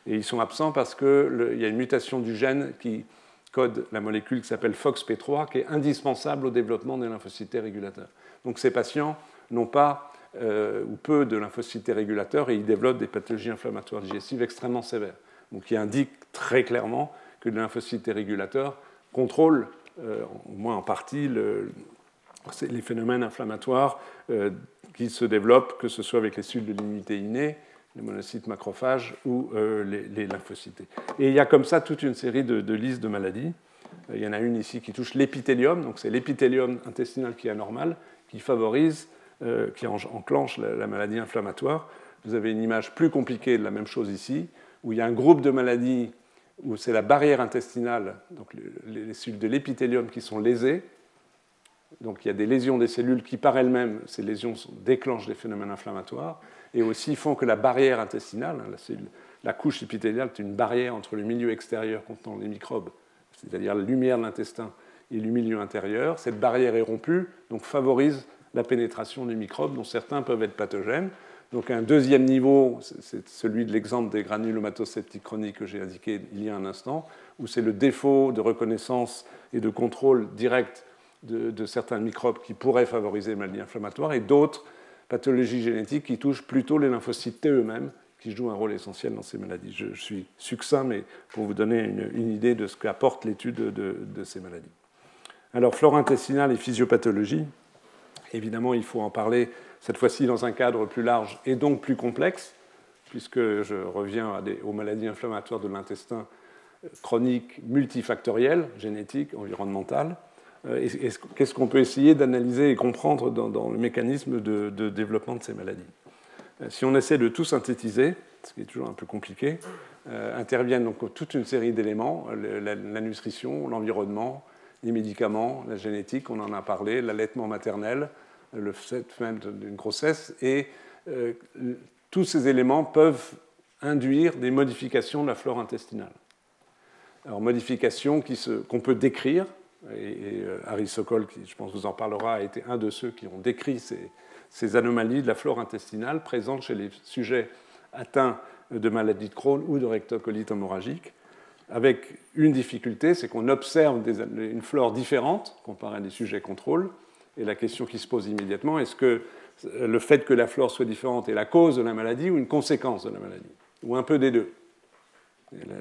et ils sont absents parce qu'il y a une mutation du gène qui code la molécule qui s'appelle FOXP3, qui est indispensable au développement des lymphocytes régulateurs. Donc ces patients n'ont pas euh, ou peu de lymphocytes régulateurs et ils développent des pathologies inflammatoires digestives extrêmement sévères. Donc qui indique très clairement que les lymphocytes régulateurs contrôlent, euh, au moins en partie, les phénomènes inflammatoires euh, qui se développent, que ce soit avec les cellules de l'immunité innée, les monocytes macrophages ou les, lymphocytes. Et il y a comme ça toute une série de, listes de maladies. Il y en a une ici qui touche l'épithélium, donc c'est l'épithélium intestinal qui est anormal, qui favorise, euh, qui enclenche la, maladie inflammatoire. Vous avez une image plus compliquée de la même chose ici, où il y a un groupe de maladies où c'est la barrière intestinale, donc les, cellules de l'épithélium qui sont lésées. Donc il y a des lésions des cellules qui par elles-mêmes, ces lésions déclenchent des phénomènes inflammatoires et aussi font que la barrière intestinale, hein, la, couche épithéliale est une barrière entre le milieu extérieur contenant les microbes, c'est-à-dire la lumière de l'intestin, et le milieu intérieur. Cette barrière est rompue, donc favorise la pénétration des microbes, dont certains peuvent être pathogènes. Donc un deuxième niveau, c'est celui de l'exemple des granulomatoseptiques chroniques que j'ai indiqué il y a un instant, où c'est le défaut de reconnaissance et de contrôle direct de, certains microbes qui pourraient favoriser les maladies inflammatoires, et d'autres pathologies génétiques qui touchent plutôt les lymphocytes T eux-mêmes, qui jouent un rôle essentiel dans ces maladies. Je, suis succinct, mais pour vous donner une, idée de ce qu'apporte l'étude de ces maladies. Alors, flore intestinale et physiopathologie, évidemment, il faut en parler cette fois-ci dans un cadre plus large et donc plus complexe, puisque je reviens aux maladies inflammatoires de l'intestin chroniques multifactorielles, génétiques, environnementales. Euh, qu'est-ce qu'on peut essayer d'analyser et comprendre dans, le mécanisme de, développement de ces maladies? Euh, Si on essaie de tout synthétiser, ce qui est toujours un peu compliqué, euh, interviennent donc toute une série d'éléments, la, nutrition, l'environnement, les médicaments, la génétique, on en a parlé, l'allaitement maternel, le fait même d'une grossesse, et tous ces éléments peuvent induire des modifications de la flore intestinale. Alors, modifications qu'on peut décrire, et, euh, Harry Sokol, qui je pense vous en parlera, a été un de ceux qui ont décrit ces, anomalies de la flore intestinale présentes chez les sujets atteints de maladie de Crohn ou de rectocolite hémorragique avec une difficulté, c'est qu'on observe une flore différente comparée à des sujets contrôle. Et la question qui se pose immédiatement, est-ce que le fait que la flore soit différente est la cause de la maladie ou une conséquence de la maladie? Ou un peu des deux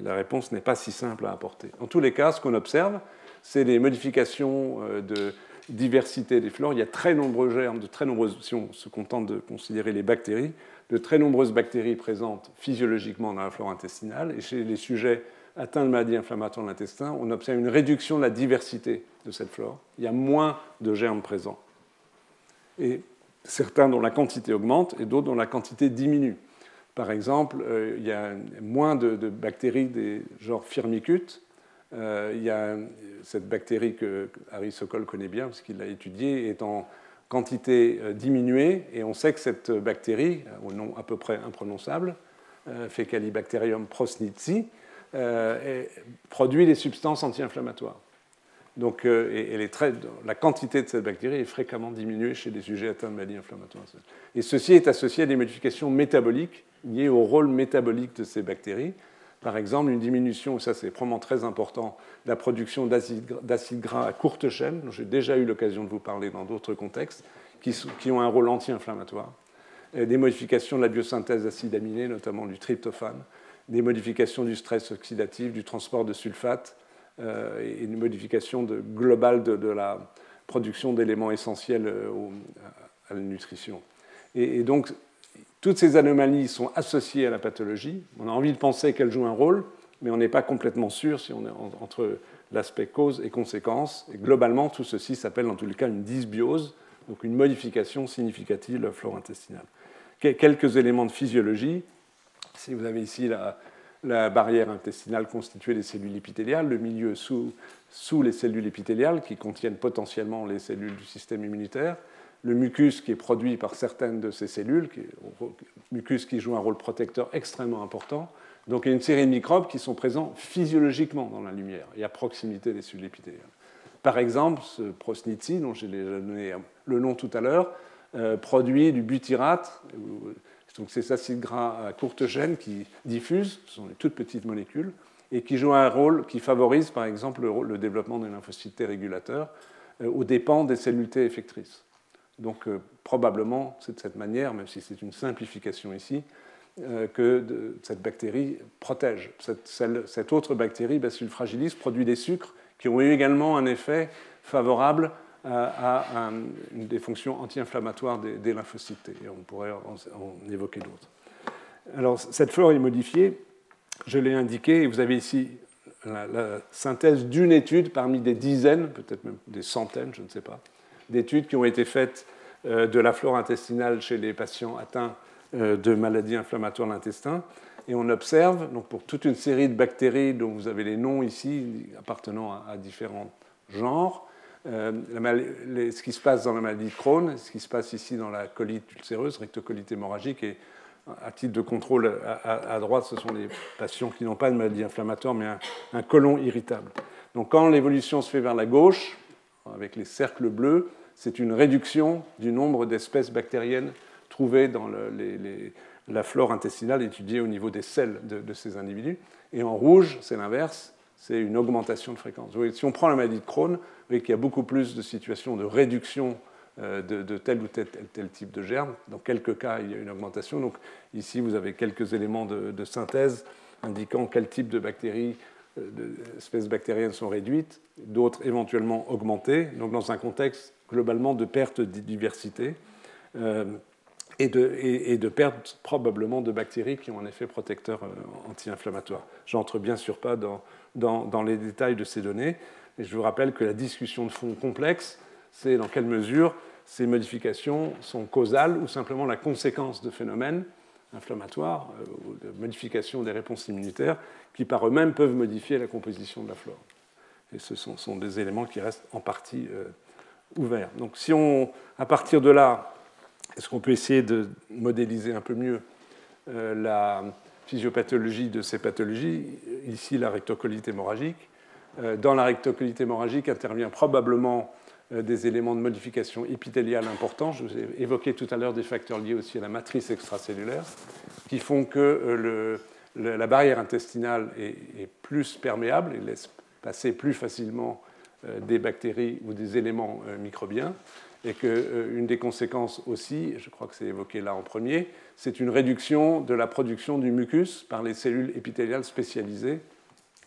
La réponse n'est pas si simple à apporter. En tous les cas, ce qu'on observe, c'est des modifications euh, de diversité des flores. Il y a très nombreux germes, de très nombreuses, si on se contente de considérer les bactéries, de très nombreuses bactéries présentes physiologiquement dans la flore intestinale. Et chez les sujets atteint de maladies inflammatoires de l'intestin, on observe une réduction de la diversité de cette flore. Il y a moins de germes présents. Et certains dont la quantité augmente et d'autres dont la quantité diminue. Par exemple, euh, il y a moins de, bactéries des genres firmicutes. Euh, il y a cette bactérie que Harry Sokol connaît bien parce qu'il l'a étudiée est en quantité euh, diminuée et on sait que cette bactérie, au nom à peu près imprononçable, Fecalibacterium euh, produit des substances anti-inflammatoires. Donc, euh, la quantité de cette bactérie est fréquemment diminuée chez des sujets atteints de maladies inflammatoires. Et ceci est associé à des modifications métaboliques liées au rôle métabolique de ces bactéries. Par exemple, une diminution, ça c'est probablement très important, de la production d'acides gras à courte chaîne, dont j'ai déjà eu l'occasion de vous parler dans d'autres contextes, qui, qui, ont un rôle anti-inflammatoire. Des modifications de la biosynthèse d'acides aminés, notamment du tryptophane, des modifications du stress oxydatif, du transport de sulfate euh, et une modification globale de, la production d'éléments essentiels euh, à la nutrition. Et, donc, toutes ces anomalies sont associées à la pathologie. On a envie de penser qu'elles jouent un rôle, mais on n'est pas complètement sûr si on est entre l'aspect cause et conséquence. Globalement, tout ceci s'appelle en tous les cas une dysbiose, donc une modification significative de la flore intestinale. Quelques éléments de physiologie. Si vous avez ici la barrière intestinale constituée des cellules épithéliales, le milieu sous les cellules épithéliales qui contiennent potentiellement les cellules du système immunitaire, le mucus qui est produit par certaines de ces cellules, qui, mucus qui joue un rôle protecteur extrêmement important. Donc il y a une série de microbes qui sont présents physiologiquement dans la lumière et à proximité des cellules épithéliales. Par exemple, ce prosnitzi, dont j'ai donné le nom tout à l'heure, euh, produit du butyrate, donc ces acides gras à courte chaîne qui diffusent, ce sont des toutes petites molécules, et qui jouent un rôle qui favorise par exemple le, développement des lymphocytes T régulateurs euh, aux dépens des cellules T effectrices. Donc euh, probablement c'est de cette manière, même si c'est une simplification ici, euh, que cette bactérie protège. Cette, autre bactérie, Bacillus fragilis, produit des sucres qui ont eu également un effet favorable à, des fonctions anti-inflammatoires des, lymphocytes Et on pourrait en, évoquer d'autres. Alors, cette flore est modifiée, je l'ai indiqué, et vous avez ici la, synthèse d'une étude parmi des dizaines, peut-être même des centaines, je ne sais pas, d'études qui ont été faites euh, de la flore intestinale chez les patients atteints euh, de maladies inflammatoires de l'intestin. Et on observe, donc pour toute une série de bactéries dont vous avez les noms ici, appartenant à différents genres, euh, ce qui se passe dans la maladie de Crohn, ce qui se passe ici dans la colite ulcéreuse, rectocolite hémorragique, et à titre de contrôle, à, droite, ce sont les patients qui n'ont pas de maladie inflammatoire, mais un, un colon irritable. Donc quand l'évolution se fait vers la gauche, avec les cercles bleus, c'est une réduction du nombre d'espèces bactériennes trouvées dans la flore intestinale étudiée au niveau des selles de, de ces individus. Et en rouge, c'est l'inverse, c'est une augmentation de fréquence. Si on prend la maladie de Crohn, vous voyez qu'il y a beaucoup plus de situations de réduction euh, de, tel ou tel, type de germe. Dans quelques cas, il y a une augmentation. Donc ici, vous avez quelques éléments de, synthèse indiquant quel type de bactéries, euh, d'espèces bactériennes sont réduites, d'autres éventuellement augmentées, donc dans un contexte globalement de perte de diversité. Euh, et de, perte probablement de bactéries qui ont un effet protecteur anti-inflammatoire. J'entre bien sûr pas dans, dans, les détails de ces données. Et je vous rappelle que la discussion de fond complexe, c'est dans quelle mesure ces modifications sont causales ou simplement la conséquence de phénomènes inflammatoires euh, ou de modifications des réponses immunitaires qui par eux-mêmes peuvent modifier la composition de la flore. Et ce sont, des éléments qui restent en partie euh, ouverts. Donc si on, à partir de là, est-ce qu'on peut essayer de modéliser un peu mieux euh, la, physiopathologie de ces pathologies, ici la rectocolite hémorragique. Euh, dans la rectocolite hémorragique intervient probablement euh, des éléments de modification épithéliale importants. Je vous ai évoqué tout à l'heure des facteurs liés aussi à la matrice extracellulaire qui font que euh, la barrière intestinale est, plus perméable et laisse passer plus facilement des bactéries ou des éléments microbiens et qu'une euh, des conséquences aussi, je crois que c'est évoqué là en premier, c'est une réduction de la production du mucus par les cellules épithéliales spécialisées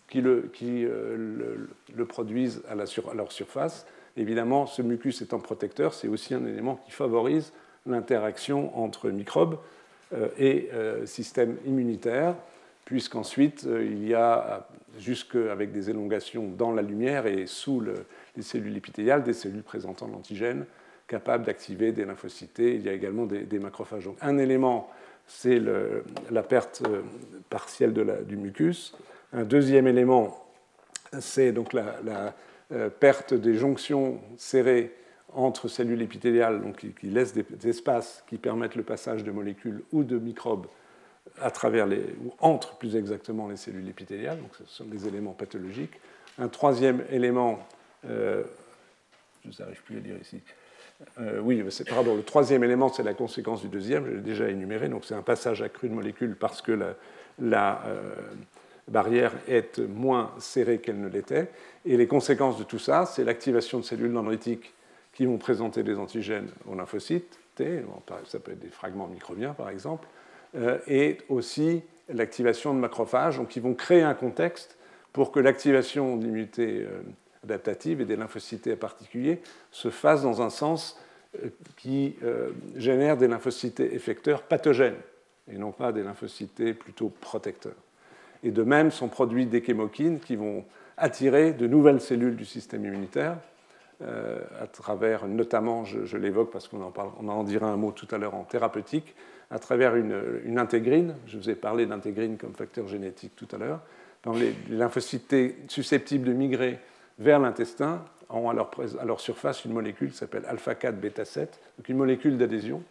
qui le, euh, produisent à, leur surface. Évidemment, ce mucus étant protecteur, c'est aussi un élément qui favorise l'interaction entre microbes euh, et système immunitaire, puisqu'ensuite il y a, jusque avec des élongations dans la lumière et sous les cellules épithéliales, des cellules présentant l'antigène capable d'activer des lymphocytes. Il y a également des, macrophages. Donc, un élément, c'est la perte euh, partielle du mucus. Un deuxième élément, c'est donc la, euh, perte des jonctions serrées entre cellules épithéliales, donc qui, laissent des, espaces qui permettent le passage de molécules ou de microbes à travers les, ou entre plus exactement les cellules épithéliales. Donc, ce sont des éléments pathologiques. Un troisième élément, euh, je n'arrive plus à dire ici, euh, oui, pardon, le troisième élément, c'est la conséquence du deuxième, je l'ai déjà énuméré, donc c'est un passage accru de molécules parce que la, euh, barrière est moins serrée qu'elle ne l'était. Et les conséquences de tout ça, c'est l'activation de cellules dendritiques qui vont présenter des antigènes aux lymphocytes, T, ça peut être des fragments microbiens par exemple, euh, et aussi l'activation de macrophages, donc qui vont créer un contexte pour que l'activation de l'immunité adaptative et des lymphocytes en particulier se fasse dans un sens euh, qui euh, génère des lymphocytes effecteurs pathogènes et non pas des lymphocytes plutôt protecteurs. Et de même sont produits des chémokines qui vont attirer de nouvelles cellules du système immunitaire à travers, notamment, je, l'évoque parce qu'on en, on en dira un mot tout à l'heure en thérapeutique, à travers une, intégrine. Je vous ai parlé d'intégrine comme facteur génétique tout à l'heure. Les, les, lymphocytes susceptibles de migrer vers l'intestin ont à leur, à leur, surface une molécule qui s'appelle alpha-4 bêta-7, donc une molécule d'adhésion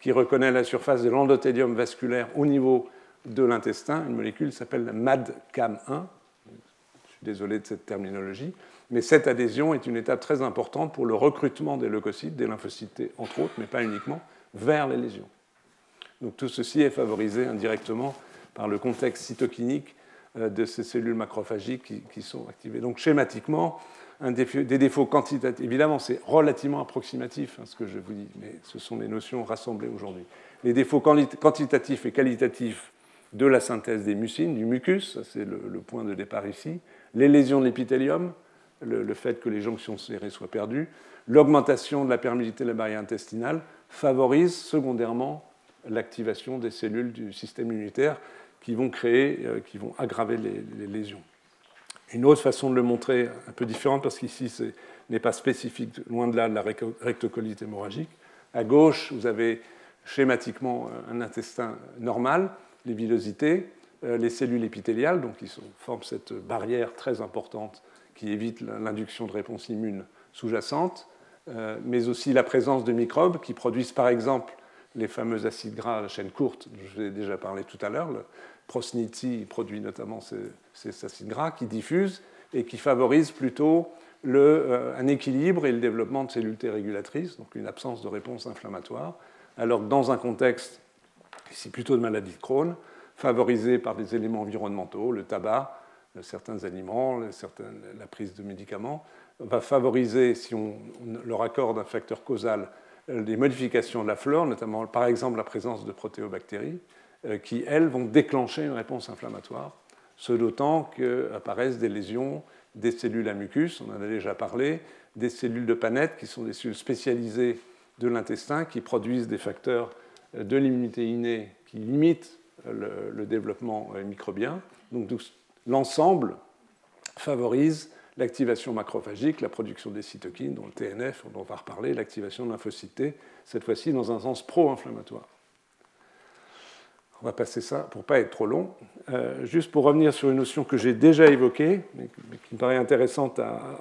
qui reconnaît la surface de l'endothélium vasculaire au niveau de l'intestin, une molécule s'appelle MADCAM1. Je suis désolé de cette terminologie, mais cette adhésion est une étape très importante pour le recrutement des leucocytes, des lymphocytes entre autres, mais pas uniquement, vers les lésions. Donc tout ceci est favorisé indirectement par le contexte cytokinique euh, de ces cellules macrophagiques qui, sont activées. Donc schématiquement, des défauts quantitatifs, évidemment c'est relativement approximatif hein, ce que je vous dis, mais ce sont des notions rassemblées aujourd'hui. Les défauts quantitatifs et qualitatifs de la synthèse des mucines, du mucus, c'est le, point de départ ici, les lésions de l'épithélium, le, fait que les jonctions serrées soient perdues, l'augmentation de la perméabilité de la barrière intestinale favorisent secondairement l'activation des cellules du système immunitaire qui vont créer, euh, qui vont aggraver les, lésions. Une autre façon de le montrer, un peu différente, parce qu'ici ce n'est pas spécifique, loin de là, de la rectocolite hémorragique. À gauche, vous avez schématiquement un intestin normal, les villosités, euh, les cellules épithéliales, donc qui forment cette barrière très importante qui évite l'induction de réponse immune sous-jacente, mais aussi la présence de microbes qui produisent par exemple les fameux acides gras à chaîne courte, je vous ai déjà parlé tout à l'heure. Le prosniti produit notamment ces, acides gras qui diffusent et qui favorisent plutôt euh, un équilibre et le développement de cellules T régulatrices, donc une absence de réponse inflammatoire, alors que dans un contexte, ici plutôt de maladie de Crohn, favorisé par des éléments environnementaux, le tabac, euh, certains aliments, la prise de médicaments, va favoriser, si on, leur accorde un facteur causal, des modifications de la flore, notamment par exemple la présence de protéobactéries, euh, qui, elles, vont déclencher une réponse inflammatoire, ce d'autant qu'apparaissent des lésions des cellules à mucus, on en a déjà parlé, des cellules de Panette, qui sont des cellules spécialisées de l'intestin, qui produisent des facteurs de l'immunité innée qui limitent le, développement euh, microbien. Donc l'ensemble favorise l'activation macrophagique, la production des cytokines, dont le TNF, dont on va reparler, l'activation de lymphocytes cette fois-ci dans un sens pro-inflammatoire. On va passer ça pour pas être trop long. Euh, juste pour revenir sur une notion que j'ai déjà évoquée, mais qui me paraît intéressante à,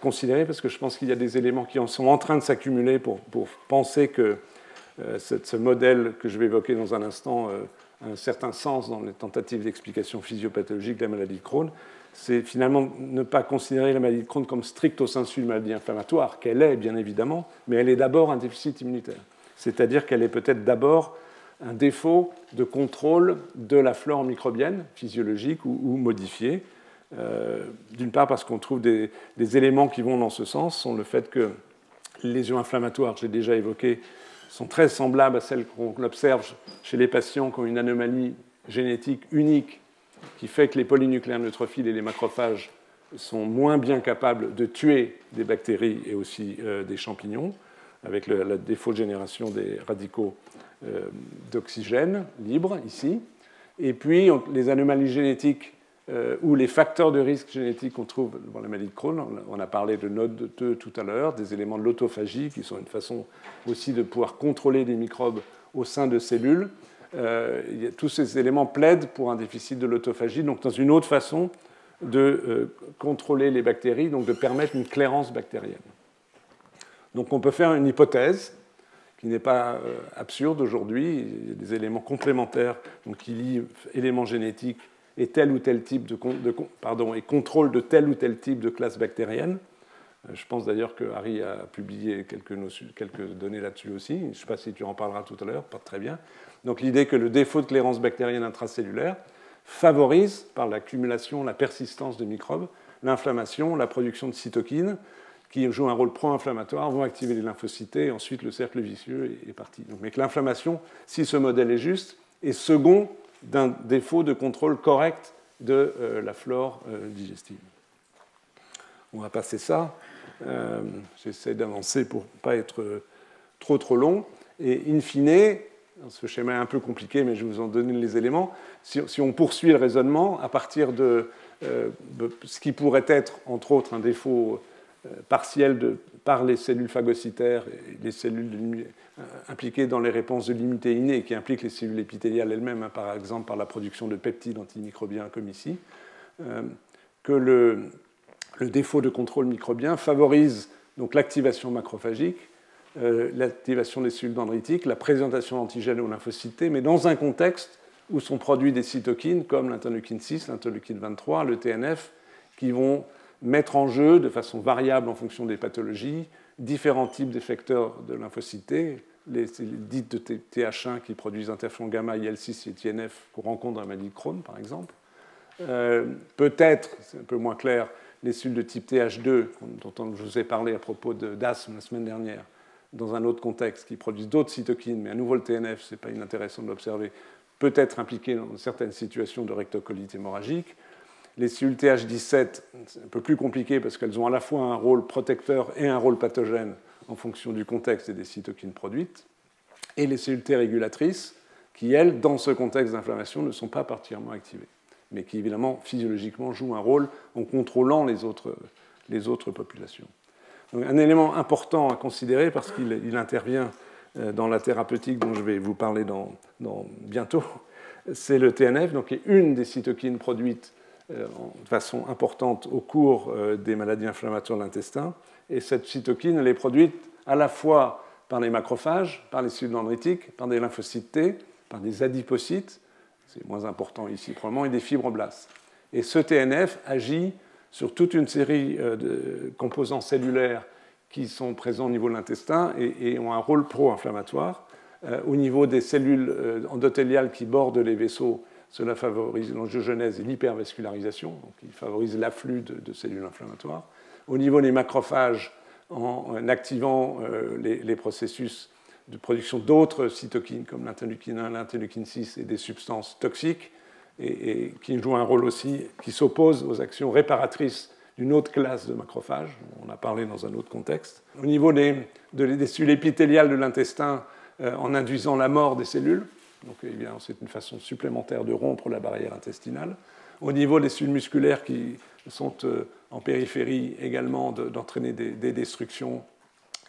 considérer, parce que je pense qu'il y a des éléments qui en sont en train de s'accumuler pour, penser que ce, modèle que je vais évoquer dans un instant euh, a un certain sens dans les tentatives d'explication physiopathologique de la maladie de Crohn c'est finalement ne pas considérer la maladie de Crohn comme stricto sensu une maladie inflammatoire, qu'elle est bien évidemment, mais elle est d'abord un déficit immunitaire. C'est-à-dire qu'elle est peut-être d'abord un défaut de contrôle de la flore microbienne, physiologique ou, modifiée. Euh, d'une part parce qu'on trouve des, éléments qui vont dans ce sens, sont le fait que les lésions inflammatoires, j'ai déjà évoqué, sont très semblables à celles qu'on observe chez les patients qui ont une anomalie génétique unique qui fait que les polynucléaires neutrophiles et les macrophages sont moins bien capables de tuer des bactéries et aussi euh, des champignons, avec la défaut de génération des radicaux euh, d'oxygène libres ici. Et puis les anomalies génétiques euh, ou les facteurs de risque génétiques qu'on trouve dans la maladie de Crohn, on a parlé de node 2 tout à l'heure, des éléments de l'autophagie qui sont une façon aussi de pouvoir contrôler des microbes au sein de cellules. Euh, tous ces éléments plaident pour un déficit de l'autophagie, donc dans une autre façon de euh, contrôler les bactéries, donc de permettre une clairance bactérienne. Donc on peut faire une hypothèse qui n'est pas euh, absurde aujourd'hui. Il y a des éléments complémentaires donc qui lient éléments génétiques et tel ou tel type de, pardon, et contrôle de tel ou tel type de classe bactérienne. Je pense d'ailleurs que Harry a publié quelques, données là-dessus aussi. Je ne sais pas si tu en parleras tout à l'heure, pas très bien. Donc l'idée que le défaut de clairance bactérienne intracellulaire favorise, par l'accumulation, la persistance de microbes, l'inflammation, la production de cytokines, qui jouent un rôle pro-inflammatoire, vont activer les lymphocytes, et ensuite le cercle vicieux est parti. mais que l'inflammation, si ce modèle est juste, est second d'un défaut de contrôle correct de euh, la flore euh, digestive. On va passer ça. Euh, j'essaie d'avancer pour ne pas être trop trop long. Et in fine, ce schéma est un peu compliqué, mais je vous en donner les éléments. Si, on poursuit le raisonnement à partir de, ce qui pourrait être, entre autres, un défaut partielle par les cellules phagocytaires et les cellules impliquées dans les réponses de innée, qui impliquent les cellules épithéliales elles-mêmes, hein, par exemple par la production de peptides antimicrobiens comme ici, que le, défaut de contrôle microbien favorise donc l'activation macrophagique, euh, l'activation des cellules dendritiques, la présentation d'antigènes aux lymphocytes, mais dans un contexte où sont produits des cytokines comme l'interleukine 6, l'interleukine 23, le TNF, qui vont mettre en jeu de façon variable en fonction des pathologies différents types d'effecteurs de lymphocytes, les, dites de TH1 qui produisent interféron gamma, IL6 et TNF qu'on rencontre la maladie de Crohn, par exemple. Euh, peut-être, c'est un peu moins clair, les cellules de type TH2, dont je vous ai parlé à propos d'asthme la semaine dernière, dans un autre contexte, qui produisent d'autres cytokines, mais à nouveau le TNF, ce n'est pas inintéressant de l'observer, peut être impliqué dans certaines situations de rectocolite hémorragique. Les cellules TH17, c'est un peu plus compliqué parce qu'elles ont à la fois un rôle protecteur et un rôle pathogène en fonction du contexte et des cytokines produites. Et les cellules T régulatrices, qui, elles, dans ce contexte d'inflammation, ne sont pas particulièrement activées mais qui évidemment physiologiquement joue un rôle en contrôlant les autres, populations. Donc, un élément important à considérer parce qu'il intervient euh, dans la thérapeutique dont je vais vous parler dans, bientôt, c'est le TNF, donc qui est une des cytokines produites de façon importante au cours euh, des maladies inflammatoires de l'intestin. Et cette cytokine, elle est produite à la fois par les macrophages, par les cellules dendritiques, par des lymphocytes T, par des adipocytes, c'est moins important ici probablement, et des fibroblastes. Et ce TNF agit sur toute une série euh, de composants cellulaires qui sont présents au niveau de l'intestin et, ont un rôle pro-inflammatoire. Euh, au niveau des cellules euh, endothéliales qui bordent les vaisseaux, cela favorise l'angiogenèse et l'hypervascularisation, donc il favorise l'afflux de, cellules inflammatoires. Au niveau des macrophages, en, activant les, processus de production d'autres cytokines comme l'interleukine 1, l'interleukine 6 et des substances toxiques, et, qui jouent un rôle aussi, qui s'opposent aux actions réparatrices d'une autre classe de macrophages, on a parlé dans un autre contexte. Au niveau des, des cellules épithéliales de l'intestin, euh, en induisant la mort des cellules, donc évidemment c'est une façon supplémentaire de rompre la barrière intestinale. Au niveau des cellules musculaires qui sont euh, en périphérie également d'entraîner des, des destructions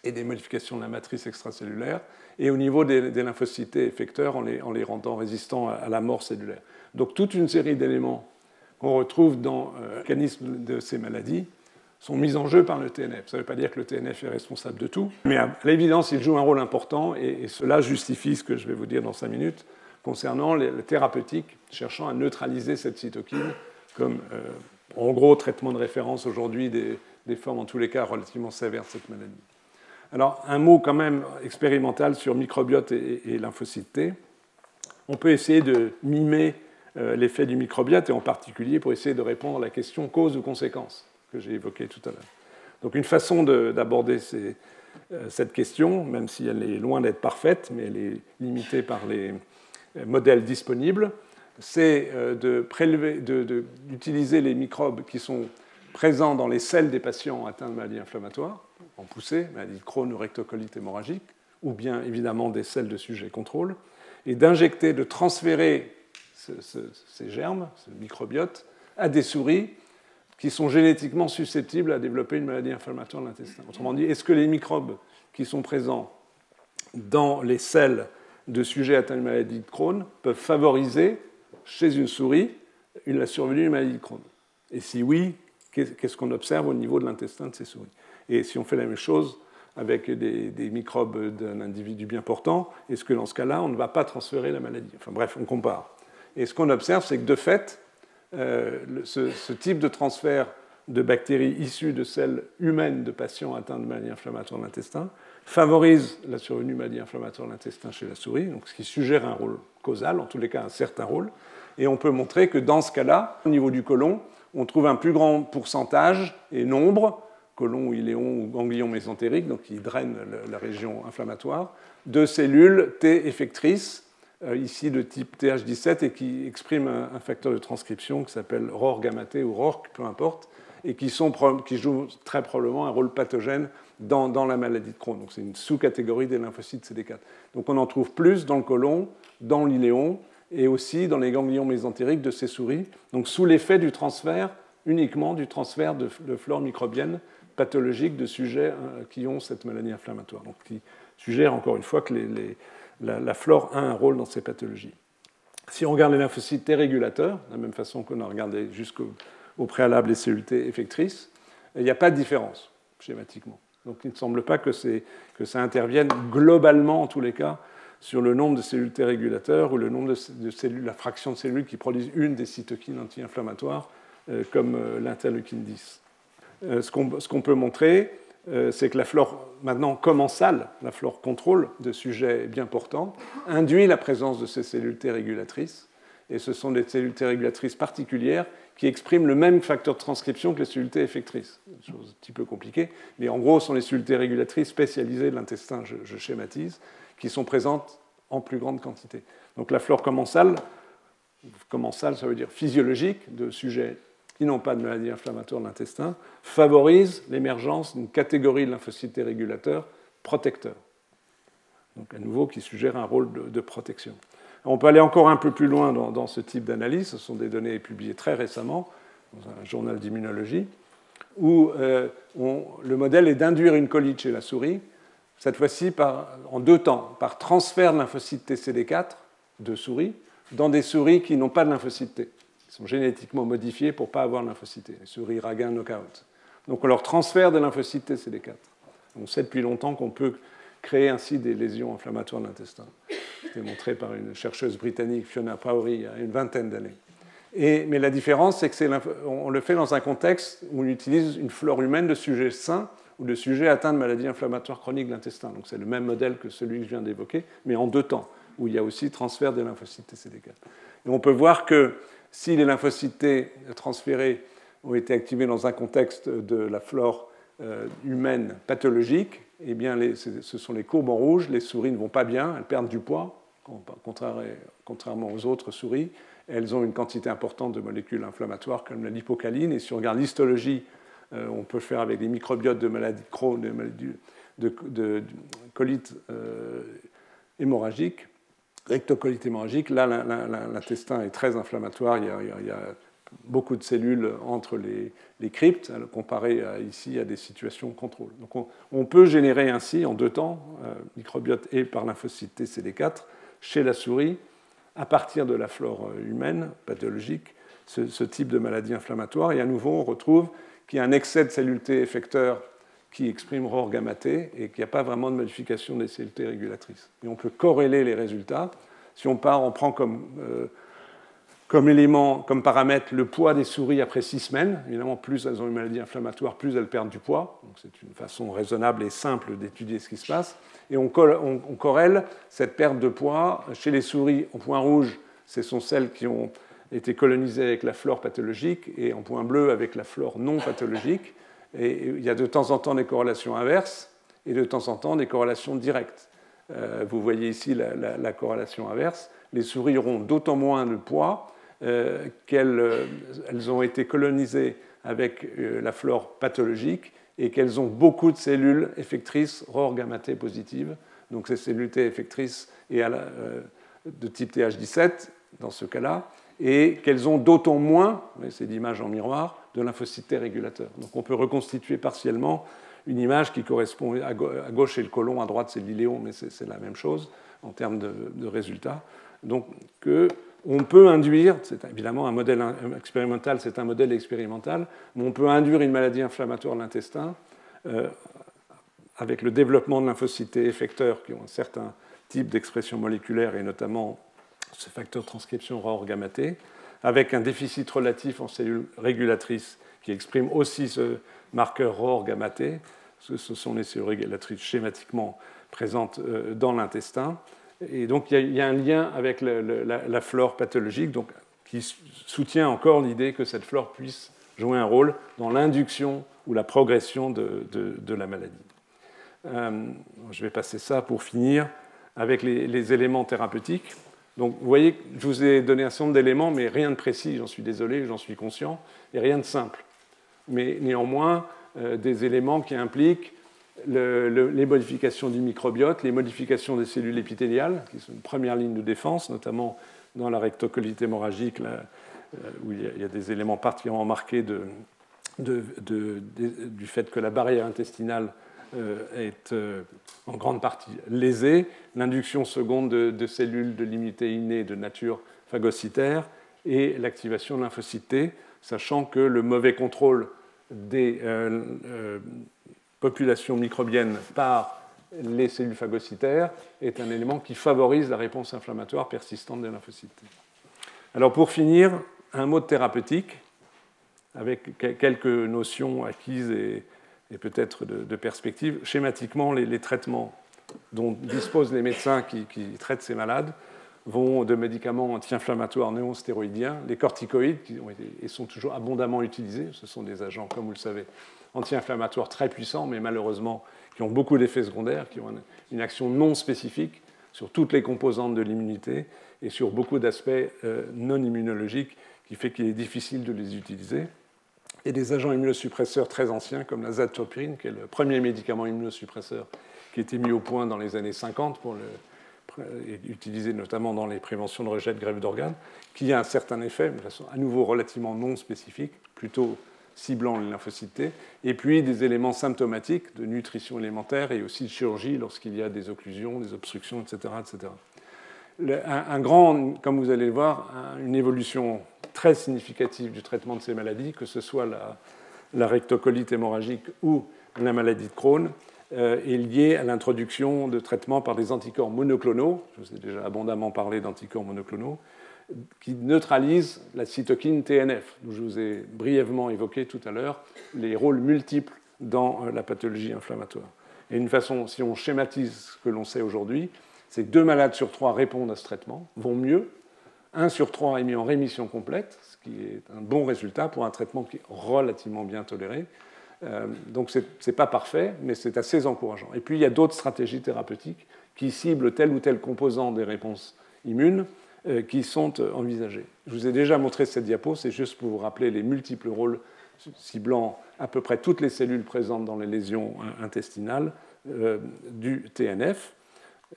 et des modifications de la matrice extracellulaire, et au niveau des, lymphocytes effecteurs en les, en les, rendant résistants à, la mort cellulaire. Donc toute une série d'éléments qu'on retrouve dans euh, le mécanisme de ces maladies sont mis en jeu par le TNF. Ça ne veut pas dire que le TNF est responsable de tout, mais à l'évidence, il joue un rôle important, et, cela justifie ce que je vais vous dire dans cinq minutes concernant les, thérapeutiques cherchant à neutraliser cette cytokine comme, euh, en gros, traitement de référence aujourd'hui des, formes, en tous les cas, relativement sévères de cette maladie. Alors, un mot quand même expérimental sur microbiote et, lymphocytes T. On peut essayer de mimer euh, l'effet du microbiote, et en particulier pour essayer de répondre à la question cause ou conséquence que j'ai évoquée tout à l'heure. Donc, une façon d'aborder euh, cette question, même si elle est loin d'être parfaite, mais elle est limitée par les euh, modèles disponibles, c'est d'utiliser les microbes qui sont présents dans les selles des patients atteints de maladies inflammatoires, en poussée, maladie de Crohn ou rectocolite hémorragique, ou bien évidemment des selles de sujet contrôle, et d'injecter, de transférer ces germes, ce microbiote, à des souris qui sont génétiquement susceptibles à développer une maladie inflammatoire de l'intestin. Autrement dit, est-ce que les microbes qui sont présents dans les selles de sujets atteints de maladie de Crohn peuvent favoriser chez une souris la survenue d'une maladie de Crohn? Et si oui, qu'est-ce qu'on observe au niveau de l'intestin de ces souris? Et si on fait la même chose avec des, microbes d'un individu bien portant, est-ce que dans ce cas-là, on ne va pas transférer la maladie? Enfin bref, on compare. Et ce qu'on observe, c'est que de fait, euh, ce, type de transfert de bactéries issues de celles humaines de patients atteints de maladies inflammatoires de l'intestin favorise la survenue de maladies inflammatoires de l'intestin chez la souris, donc ce qui suggère un rôle causal, en tous les cas un certain rôle. Et on peut montrer que dans ce cas-là, au niveau du côlon, on trouve un plus grand pourcentage et nombre, colon, iléon ou ganglion mésentérique, donc qui drainent la région inflammatoire, de cellules T effectrices, ici de type TH17, et qui expriment un, facteur de transcription qui s'appelle ROR ou RORC, peu importe, et qui, sont, qui jouent très probablement un rôle pathogène dans, la maladie de Crohn. Donc c'est une sous-catégorie des lymphocytes CD4. Donc on en trouve plus dans le côlon, dans l'iléon, et aussi dans les ganglions mésentériques de ces souris, donc sous l'effet du transfert, uniquement du transfert de, flore microbienne pathologiques de sujets qui ont cette maladie inflammatoire. Donc, qui suggère encore une fois que la, flore a un rôle dans ces pathologies. Si on regarde les lymphocytes T régulateurs, de la même façon qu'on a regardé jusqu'au préalable les cellules T effectrices, il n'y a pas de différence schématiquement. Donc il ne semble pas que, ça intervienne globalement, en tous les cas, sur le nombre de cellules T régulateurs ou le nombre de, cellules, la fraction de cellules qui produisent une des cytokines anti-inflammatoires, euh, comme euh, l'interleukine 10. Euh, ce qu'on peut montrer, c'est que la flore, maintenant commensale, la flore contrôle de sujets bien portants, induit la présence de ces cellules T régulatrices. Et ce sont des cellules T régulatrices particulières qui expriment le même facteur de transcription que les cellules T effectrices. Une chose un petit peu compliquée, mais en gros, ce sont les cellules T régulatrices spécialisées de l'intestin, je, schématise, qui sont présentes en plus grande quantité. Donc la flore commensale, commensale, ça veut dire physiologique, de sujets n'ont pas de maladie inflammatoire de l'intestin, favorise l'émergence d'une catégorie de lymphocytes régulateurs protecteurs. Donc à nouveau, qui suggère un rôle de, protection. On peut aller encore un peu plus loin dans, ce type d'analyse. Ce sont des données publiées très récemment dans un journal d'immunologie, où euh, le modèle est d'induire une colite chez la souris, cette fois-ci en deux temps, par transfert de lymphocytes TCD4 de souris dans des souris qui n'ont pas de lymphocytes T sont génétiquement modifiés pour ne pas avoir lymphocytes, les souris Raguin knockout. Donc on leur transfère des lymphocytes CD4. On sait depuis longtemps qu'on peut créer ainsi des lésions inflammatoires de l'intestin. C'était montré par une chercheuse britannique, Fiona Pauri, il y a une vingtaine d'années. mais la différence, c'est qu'on le fait dans un contexte où on utilise une flore humaine de sujets sains ou de sujets atteints de maladies inflammatoires chroniques de l'intestin. Donc c'est le même modèle que celui que je viens d'évoquer, mais en deux temps, où il y a aussi transfert des lymphocytes CD4. Et on peut voir que si les lymphocytes transférés ont été activés dans un contexte de la flore euh, humaine pathologique, eh bien, ce sont les courbes en rouge. Les souris ne vont pas bien, elles perdent du poids, contrairement aux autres souris. Elles ont une quantité importante de molécules inflammatoires comme la lipocaline. Et si on regarde l'histologie, euh, on peut faire avec des microbiotes de maladies de Crohn, de, de, colite euh, hémorragique rectocolite hémorragique, là, l'intestin est très inflammatoire. Il y, a, beaucoup de cellules entre les, cryptes, comparé à, ici à des situations contrôle. Donc on, peut générer ainsi, en deux temps, euh, microbiote et par lymphocyte TCD4, chez la souris, à partir de la flore humaine pathologique, ce, type de maladie inflammatoire. Et à nouveau, on retrouve qu'il y a un excès de cellules T effecteurs qui exprime ROR gamma et qu'il n'y a pas vraiment de modification des cellules T régulatrices. Et on peut corréler les résultats. Si on part, on prend comme, euh, comme élément, comme paramètre le poids des souris après six semaines. Évidemment, plus elles ont une maladie inflammatoire, plus elles perdent du poids. Donc c'est une façon raisonnable et simple d'étudier ce qui se passe. Et on, on, on, corrèle cette perte de poids chez les souris en point rouge. Ce sont celles qui ont été colonisées avec la flore pathologique et en point bleu avec la flore non pathologique. Il y a de temps en temps des corrélations inverses et de temps en temps des corrélations directes. Euh, vous voyez ici la, corrélation inverse. Les souris auront d'autant moins de poids euh, qu'elles euh, ont été colonisées avec la flore pathologique et qu'elles ont beaucoup de cellules effectrices ROR gamma positives. Donc ces cellules T effectrices et de type TH17 dans ce cas-là, et qu'elles ont d'autant moins, c'est l'image en miroir, de lymphocytes T régulateurs. Donc on peut reconstituer partiellement une image qui correspond à gauche c'est le côlon, à droite c'est l'iléon, mais c'est la même chose en termes de, résultats. Donc on peut induire, c'est évidemment un modèle expérimental, c'est un modèle expérimental, mais on peut induire une maladie inflammatoire de l'intestin euh, avec le développement de lymphocytes effecteurs qui ont un certain type d'expression moléculaire et notamment ce facteur transcription ROR gamma T, avec un déficit relatif en cellules régulatrices qui expriment aussi ce marqueur ROR gamma T. Ce sont les cellules régulatrices schématiquement présentes euh, dans l'intestin. Et donc il y, a un lien avec la, flore pathologique donc, qui soutient encore l'idée que cette flore puisse jouer un rôle dans l'induction ou la progression de, la maladie. Euh, je vais passer ça pour finir avec les éléments thérapeutiques. Donc vous voyez, je vous ai donné un certain nombre d'éléments, mais rien de précis, j'en suis désolé, j'en suis conscient, et rien de simple. Mais néanmoins, euh, des éléments qui impliquent les modifications du microbiote, les modifications des cellules épithéliales, qui sont une première ligne de défense, notamment dans la rectocolite hémorragique, euh, où il y, a, des éléments particulièrement marqués du fait que la barrière intestinale est en grande partie lésée, l'induction seconde de, cellules de l'immunité innée de nature phagocytaire et l'activation T, sachant que le mauvais contrôle des populations microbiennes par les cellules phagocytaires est un élément qui favorise la réponse inflammatoire persistante des lymphocytes. Alors pour finir, un mot thérapeutique, avec quelques notions acquises et, peut-être de, perspectives. Schématiquement, les, traitements dont disposent les médecins qui, traitent ces malades vont de médicaments anti-inflammatoires néo-stéroïdiens, les corticoïdes, qui et sont toujours abondamment utilisés. Ce sont des agents, comme vous le savez, anti-inflammatoires très puissants, mais malheureusement qui ont beaucoup d'effets secondaires, qui ont une action non spécifique sur toutes les composantes de l'immunité et sur beaucoup d'aspects euh, non immunologiques, qui fait qu'il est difficile de les utiliser. Et des agents immunosuppresseurs très anciens, comme la zatopirine, qui est le premier médicament immunosuppresseur qui a été mis au point dans les années 50 pour le, utilisé notamment dans les préventions de rejet de grève d'organes, qui a un certain effet, de façon à nouveau relativement non spécifique, plutôt ciblant les lymphocytes et puis des éléments symptomatiques de nutrition élémentaire et aussi de chirurgie lorsqu'il y a des occlusions, des obstructions, etc. etc. un, grand, comme vous allez le voir, une évolution très significative du traitement de ces maladies, que ce soit la, la rectocolite hémorragique ou la maladie de Crohn, euh, est liée à l'introduction de traitements par des anticorps monoclonaux. Je vous ai déjà abondamment parlé d'anticorps monoclonaux qui neutralisent la cytokine TNF, dont je vous ai brièvement évoqué tout à l'heure les rôles multiples dans euh, la pathologie inflammatoire. Et une façon, si on schématise ce que l'on sait aujourd'hui, c'est que deux malades sur trois répondent à ce traitement, vont mieux, un sur trois est mis en rémission complète, ce qui est un bon résultat pour un traitement qui est relativement bien toléré. Euh, donc ce n'est pas parfait, mais c'est assez encourageant. Et puis il y a d'autres stratégies thérapeutiques qui ciblent tel ou tel composant des réponses immunes euh, qui sont euh, envisagées. Je vous ai déjà montré cette diapo, c'est juste pour vous rappeler les multiples rôles ciblant à peu près toutes les cellules présentes dans les lésions intestinales du TNF.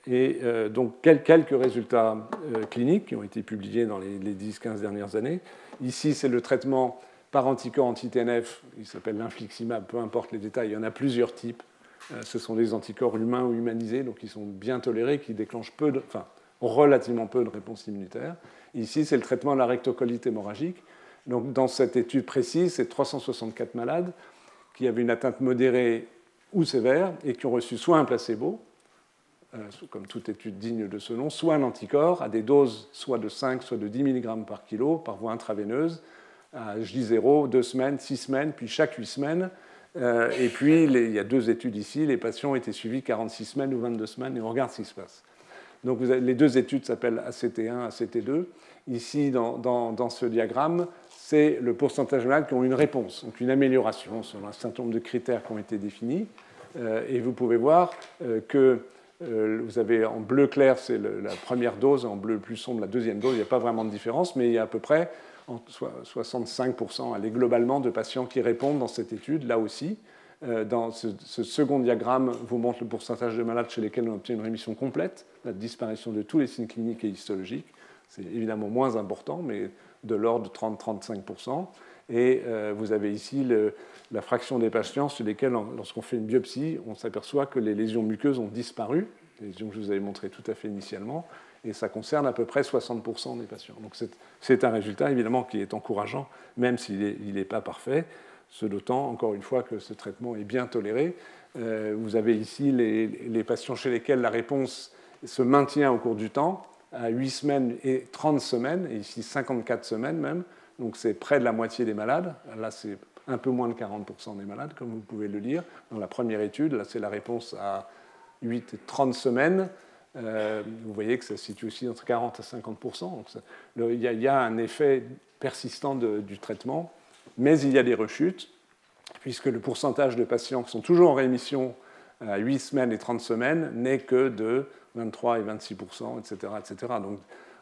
Et donc quelques résultats cliniques qui ont été publiés dans les 10-15 dernières années. Ici, c'est le traitement par anticorps anti-TNF, il s'appelle l'infliximab, peu importe les détails, il y en a plusieurs types. Euh, ce sont des anticorps humains ou humanisés, donc ils sont bien tolérés, qui déclenchent peu enfin, relativement peu de réponse immunitaire. Ici, c'est le traitement de la rectocolite hémorragique. Donc, dans cette étude précise, c'est 364 malades qui avaient une atteinte modérée ou sévère et qui ont reçu soit un placebo, euh, comme toute étude digne de ce nom, soit un anticorps à des doses soit de 5, soit de 10 mg par kilo par voie intraveineuse, à J0, deux semaines, six semaines, puis chaque huit semaines. Euh, et puis, il y a deux études ici. Les patients été suivis 46 semaines ou 22 semaines, et on regarde ce qui se passe. Donc, les deux études s'appellent ACT1, ACT2. Ici, dans, ce diagramme, c'est le pourcentage de qui ont une réponse, donc une amélioration selon un certain nombre de critères qui ont été définis. Euh, et vous pouvez voir euh, que vous avez en bleu clair, c'est la première dose, en bleu plus sombre, la deuxième dose. Il n'y a pas vraiment de différence, mais il y a à peu près 65% allez, globalement de patients qui répondent dans cette étude, là aussi. Euh, dans ce, second diagramme vous montre le pourcentage de malades chez lesquels on obtient une rémission complète, la disparition de tous les signes cliniques et histologiques. C'est évidemment moins important, mais de l'ordre de 30-35%. Et euh, vous avez ici la fraction des patients sur lesquels, lorsqu'on fait une biopsie, on s'aperçoit que les lésions muqueuses ont disparu, les lésions que je vous avais montrées tout à fait initialement, et ça concerne à peu près 60% des patients. Donc c'est un résultat évidemment qui est encourageant, même s'il n'est pas parfait, ce d'autant, encore une fois, que ce traitement est bien toléré. Euh, vous avez ici les, les, patients chez lesquels la réponse se maintient au cours du temps, à 8 semaines et 30 semaines, et ici 54 semaines même, donc c'est près de la moitié des malades. Là, c'est un peu moins de 40% des malades, comme vous pouvez le lire. Dans la première étude, là, c'est la réponse à 8 et 30 semaines. Euh, vous voyez que ça se situe aussi entre 40 à 50 Donc il, y a, un effet persistant du traitement, mais il y a des rechutes, puisque le pourcentage de patients qui sont toujours en rémission à 8 semaines et 30 semaines n'est que de 23 et 26% etc., etc. Donc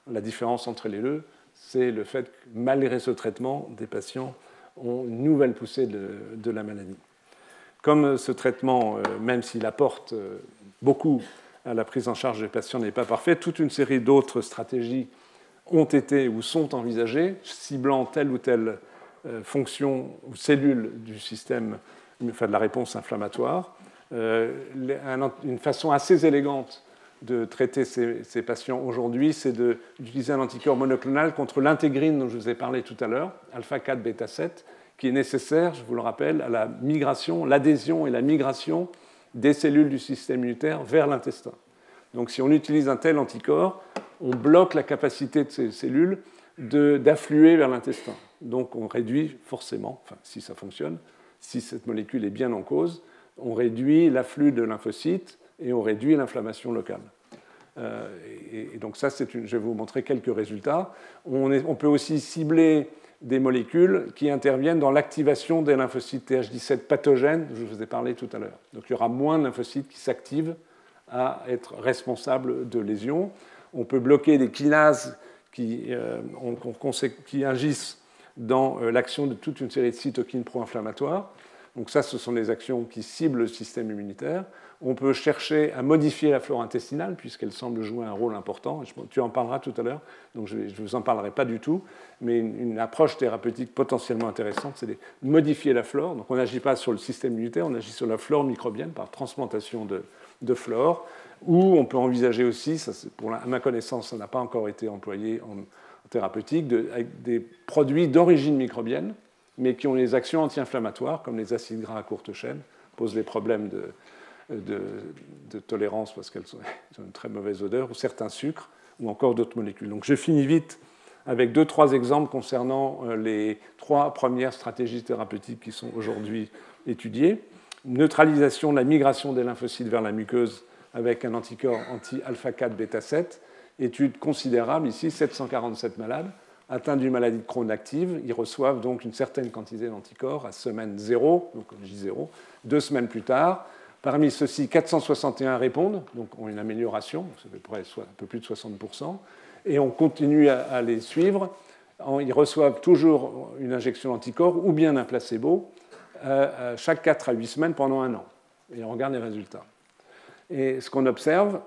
la différence entre les deux, c'est le fait que malgré ce traitement, des patients ont une nouvelle poussée de, la maladie. Comme ce traitement, euh, même s'il apporte euh, beaucoup la prise en charge des patients n'est pas parfaite. Toute une série d'autres stratégies ont été ou sont envisagées, ciblant tel ou tel fonction ou cellule du système, enfin de la réponse inflammatoire. une façon assez élégante de traiter ces, patients aujourd'hui, c'est d'utiliser un anticorps monoclonal contre l'intégrine dont je vous ai parlé tout à l'heure, alpha 4 bêta 7, qui est nécessaire, je vous le rappelle, à la migration, l'adhésion et la migration des cellules du système immunitaire vers l'intestin. Donc si on utilise un tel anticorps, on bloque la capacité de ces cellules d'affluer vers l'intestin. Donc on réduit forcément, si ça fonctionne, si cette molécule est bien en cause, on réduit l'afflux de lymphocytes et on réduit l'inflammation locale. Euh, et, donc ça, une, je vais vous montrer quelques résultats. On, peut aussi cibler des molécules qui interviennent dans l'activation des lymphocytes TH17 pathogènes, je vous ai parlé tout à l'heure. Donc il y aura moins de lymphocytes qui s'activent à être responsables de lésions. On peut bloquer des kinases qui, euh, qui agissent dans euh, l'action de toute une série de cytokines pro-inflammatoires. Donc ça, ce sont des actions qui ciblent le système immunitaire. On peut chercher à modifier la flore intestinale, puisqu'elle semble jouer un rôle important. Tu en parleras tout à l'heure, donc je ne vous en parlerai pas du tout. Mais une, approche thérapeutique potentiellement intéressante, c'est de modifier la flore. Donc on n'agit pas sur le système immunitaire, on agit sur la flore microbienne par transplantation de, flore. Ou on peut envisager aussi, à ma connaissance, ça n'a pas encore été employé en, thérapeutique, des produits d'origine microbienne, mais qui ont des actions anti-inflammatoires, comme les acides gras à courte chaîne, posent des problèmes de, de, tolérance parce qu'elles ont une très mauvaise odeur, ou certains sucres, ou encore d'autres molécules. Donc je finis vite avec deux, trois exemples concernant euh, les trois premières stratégies thérapeutiques qui sont aujourd'hui étudiées. Neutralisation de la migration des lymphocytes vers la muqueuse avec un anticorps anti-alpha 4 bêta 7. Étude considérable ici, 747 malades atteints d'une maladie de Crohn active. Ils reçoivent donc une certaine quantité d'anticorps à semaine 0, donc J0. Deux semaines plus tard, Parmi ceux-ci, 461 répondent, donc ont une amélioration, ça fait près un peu plus de 60%, et on continue à, les suivre. Ils reçoivent toujours une injection d'anticorps ou bien un placebo euh, chaque 4 à 8 semaines pendant un an. Et on regarde les résultats. Et ce qu'on observe,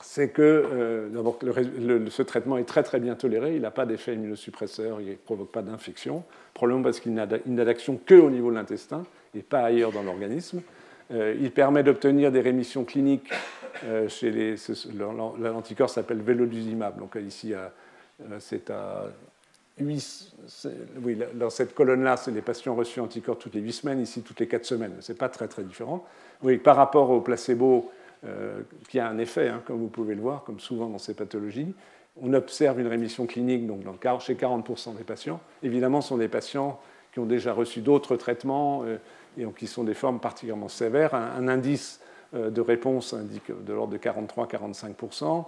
c'est que euh, ce traitement est très très bien toléré, il n'a pas d'effet immunosuppresseur, il ne provoque pas d'infection, probablement parce qu'il n'a d'action qu'au niveau de l'intestin et pas ailleurs dans l'organisme. Euh, il permet d'obtenir des rémissions cliniques euh, chez les. L'anticorps s'appelle Veloduzimab. Donc ici, euh, c'est à 8, oui, dans cette colonne-là, c'est les patients reçus anticorps toutes les 8 semaines, ici toutes les 4 semaines. Ce n'est pas très très différent. Oui, par rapport au placebo, qui a un effet, hein, comme vous pouvez le voir, comme souvent dans ces pathologies, on observe une rémission clinique donc dans, chez 40% des patients. Évidemment, ce sont des patients qui ont déjà reçu d'autres traitements et qui sont des formes particulièrement sévères. Un, indice euh, de réponse indique de l'ordre de 43-45%.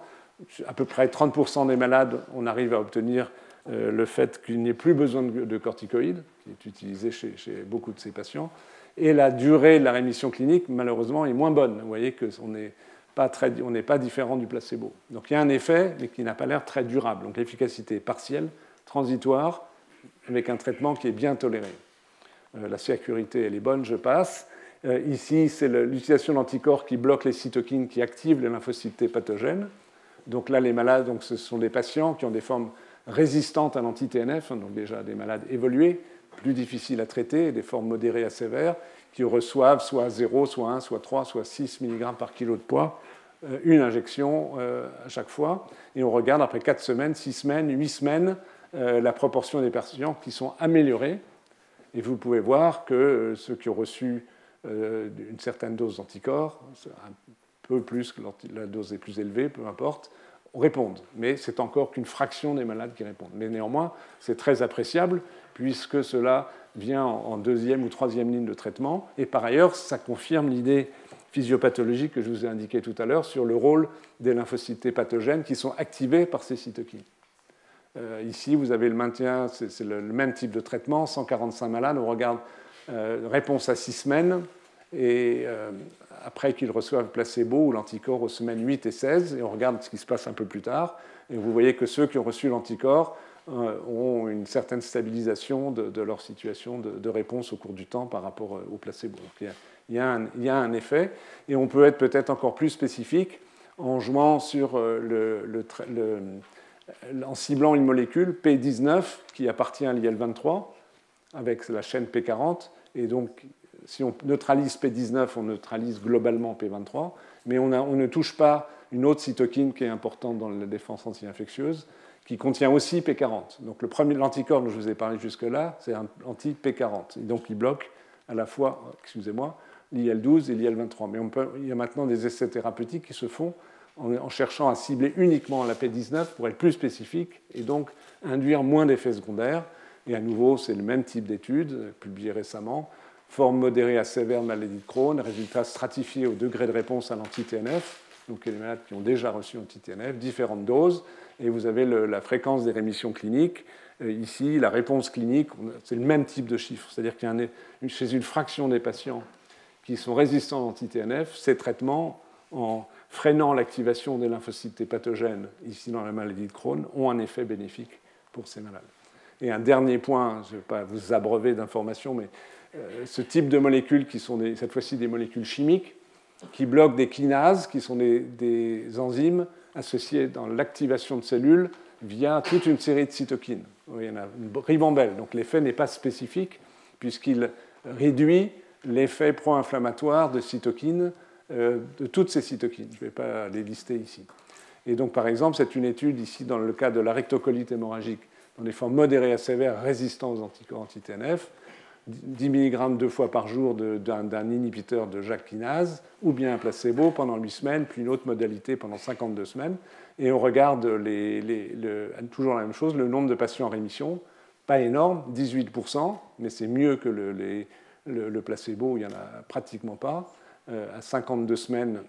À peu près 30% des malades, on arrive à obtenir euh, le fait qu'il n'y ait plus besoin de, corticoïdes, qui est utilisé chez, beaucoup de ces patients. Et la durée de la rémission clinique, malheureusement, est moins bonne. Vous voyez qu'on n'est pas, pas différent du placebo. Donc il y a un effet, mais qui n'a pas l'air très durable. Donc l'efficacité est partielle, transitoire, avec un traitement qui est bien toléré. Euh, la sécurité, elle est bonne, je passe. Euh, ici, c'est l'utilisation d'anticorps qui bloquent les cytokines qui activent les lymphocytes T pathogènes. Donc là, les malades, donc, ce sont des patients qui ont des formes résistantes à l'anti-TNF, hein, donc déjà des malades évolués, plus difficiles à traiter, des formes modérées à sévères, qui reçoivent soit 0, soit 1, soit 3, soit 6 mg par kilo de poids, euh, une injection à chaque fois. Et on regarde après 4 semaines, 6 semaines, 8 semaines, la proportion des patients qui sont améliorés et vous pouvez voir que euh, ceux qui ont reçu euh, une certaine dose d'anticorps, un peu plus que la dose est plus élevée, peu importe, répondent. Mais c'est encore qu'une fraction des malades qui répondent. Mais néanmoins, c'est très appréciable puisque cela vient en deuxième ou troisième ligne de traitement. Et par ailleurs, ça confirme l'idée physiopathologique que je vous ai indiquée tout à l'heure sur le rôle des lymphocytes pathogènes qui sont activés par ces cytokines. Euh, ici, vous avez le maintien, c'est le, même type de traitement, 145 malades, on regarde euh, réponse à 6 semaines, et euh, après qu'ils reçoivent placebo ou l'anticorps aux semaines 8 et 16, et on regarde ce qui se passe un peu plus tard, et vous voyez que ceux qui ont reçu l'anticorps ont une certaine stabilisation de, leur situation de, réponse au cours du temps par rapport au placebo. Donc, il, y a, un, effet, et on peut être peut-être encore plus spécifique en jouant sur le en ciblant une molécule P19 qui appartient à l'IL-23, avec la chaîne P40. Et donc, si on neutralise P19, on neutralise globalement P23, mais on, ne touche pas une autre cytokine qui est importante dans la défense anti-infectieuse, qui contient aussi P40. Donc le premier, l'anticorps dont je vous ai parlé jusque-là, c'est un anti-P40. donc il bloque à la fois, excusez-moi, l'IL-12 et l'IL-23. Mais on peut, il y a maintenant des essais thérapeutiques qui se font en, cherchant à cibler uniquement la P19 pour être plus spécifique et donc induire moins d'effets secondaires. Et à nouveau, c'est le même type d'étude, publiée récemment. Forme modérée à sévère maladie de Crohn, résultats stratifiés au degré de réponse à l'anti-TNF, donc les malades qui ont déjà reçu anti-TNF, différentes doses, et vous avez la fréquence des rémissions cliniques. Euh, ici, la réponse clinique, c'est le même type de chiffre, c'est-à-dire qu'il y a chez une fraction des patients qui sont résistants à l'anti-TNF, ces traitements, en freinant l'activation des lymphocytes pathogènes, ici dans la maladie de Crohn, ont un effet bénéfique pour ces malades. Et un dernier point, je ne vais pas vous abreuver d'informations, mais euh, ce type de molécules qui sont cette fois-ci des molécules chimiques, qui bloquent des kinases, qui sont des, enzymes associées dans l'activation de cellules via toute une série de cytokines. Il y en a une ribambelle, donc l'effet n'est pas spécifique puisqu'il réduit l'effet pro-inflammatoire de cytokines, de toutes ces cytokines. Je ne vais pas les lister ici. Et donc, par exemple, c'est une étude ici dans le cas de la rectocolite hémorragique dans des formes modérées à sévères résistantes aux anticorps anti-TNF. 10 mg deux fois par jour d'un inhibiteur de JAK ou bien un placebo pendant 8 semaines, puis une autre modalité pendant 52 semaines. Et on regarde toujours la même chose, le nombre de patients en rémission, pas énorme, 18%, mais c'est mieux que le, placebo, où il n'y en a pratiquement pas. Euh, à 52 semaines,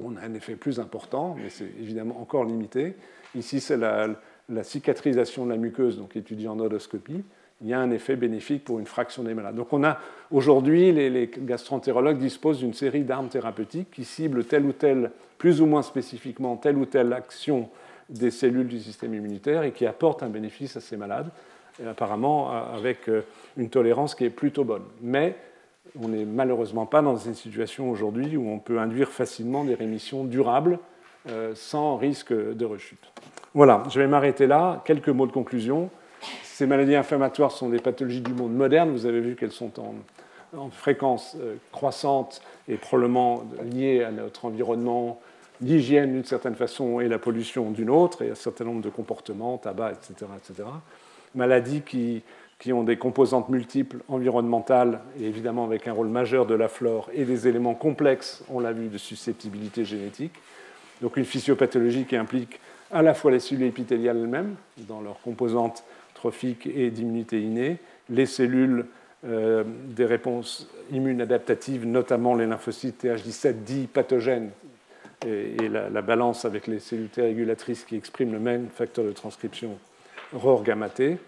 on a un effet plus important, mais c'est évidemment encore limité. Ici, c'est la, cicatrisation de la muqueuse, donc étudiée en odoscopie il y a un effet bénéfique pour une fraction des malades. Donc on a aujourd'hui, les, gastroentérologues disposent d'une série d'armes thérapeutiques qui ciblent telle ou telle, plus ou moins spécifiquement, telle ou telle action des cellules du système immunitaire et qui apportent un bénéfice à ces malades, apparemment avec euh, une tolérance qui est plutôt bonne. Mais on n'est malheureusement pas dans une situation aujourd'hui où on peut induire facilement des rémissions durables euh, sans risque de rechute. Voilà, je vais m'arrêter là. Quelques mots de conclusion. Ces maladies inflammatoires sont des pathologies du monde moderne. Vous avez vu qu'elles sont en, fréquence euh, croissante et probablement liées à notre environnement, l'hygiène d'une certaine façon et la pollution d'une autre, et un certain nombre de comportements, tabac, etc. etc. Maladies qui, qui ont des composantes multiples environnementales et évidemment avec un rôle majeur de la flore et des éléments complexes, on l'a vu, de susceptibilité génétique. Donc une physiopathologie qui implique à la fois les cellules épithéliales elles-mêmes, dans leurs composantes trophiques et d'immunité innée, les cellules euh, des réponses immunes adaptatives, notamment les lymphocytes TH17 dits pathogènes, et, la, balance avec les cellules T régulatrices qui expriment le même facteur de transcription ROR gamma T.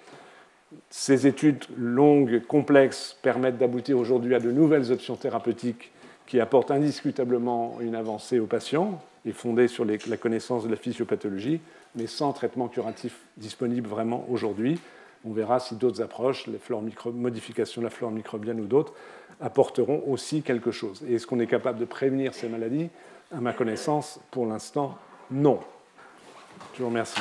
Ces études longues, complexes, permettent d'aboutir aujourd'hui à de nouvelles options thérapeutiques qui apportent indiscutablement une avancée aux patients et fondées sur la connaissance de la physiopathologie, mais sans traitement curatif disponible vraiment aujourd'hui. On verra si d'autres approches, les modifications de la flore microbienne ou d'autres, apporteront aussi quelque chose. Et est-ce qu'on est capable de prévenir ces maladies? À ma connaissance, pour l'instant, non. Je vous remercie.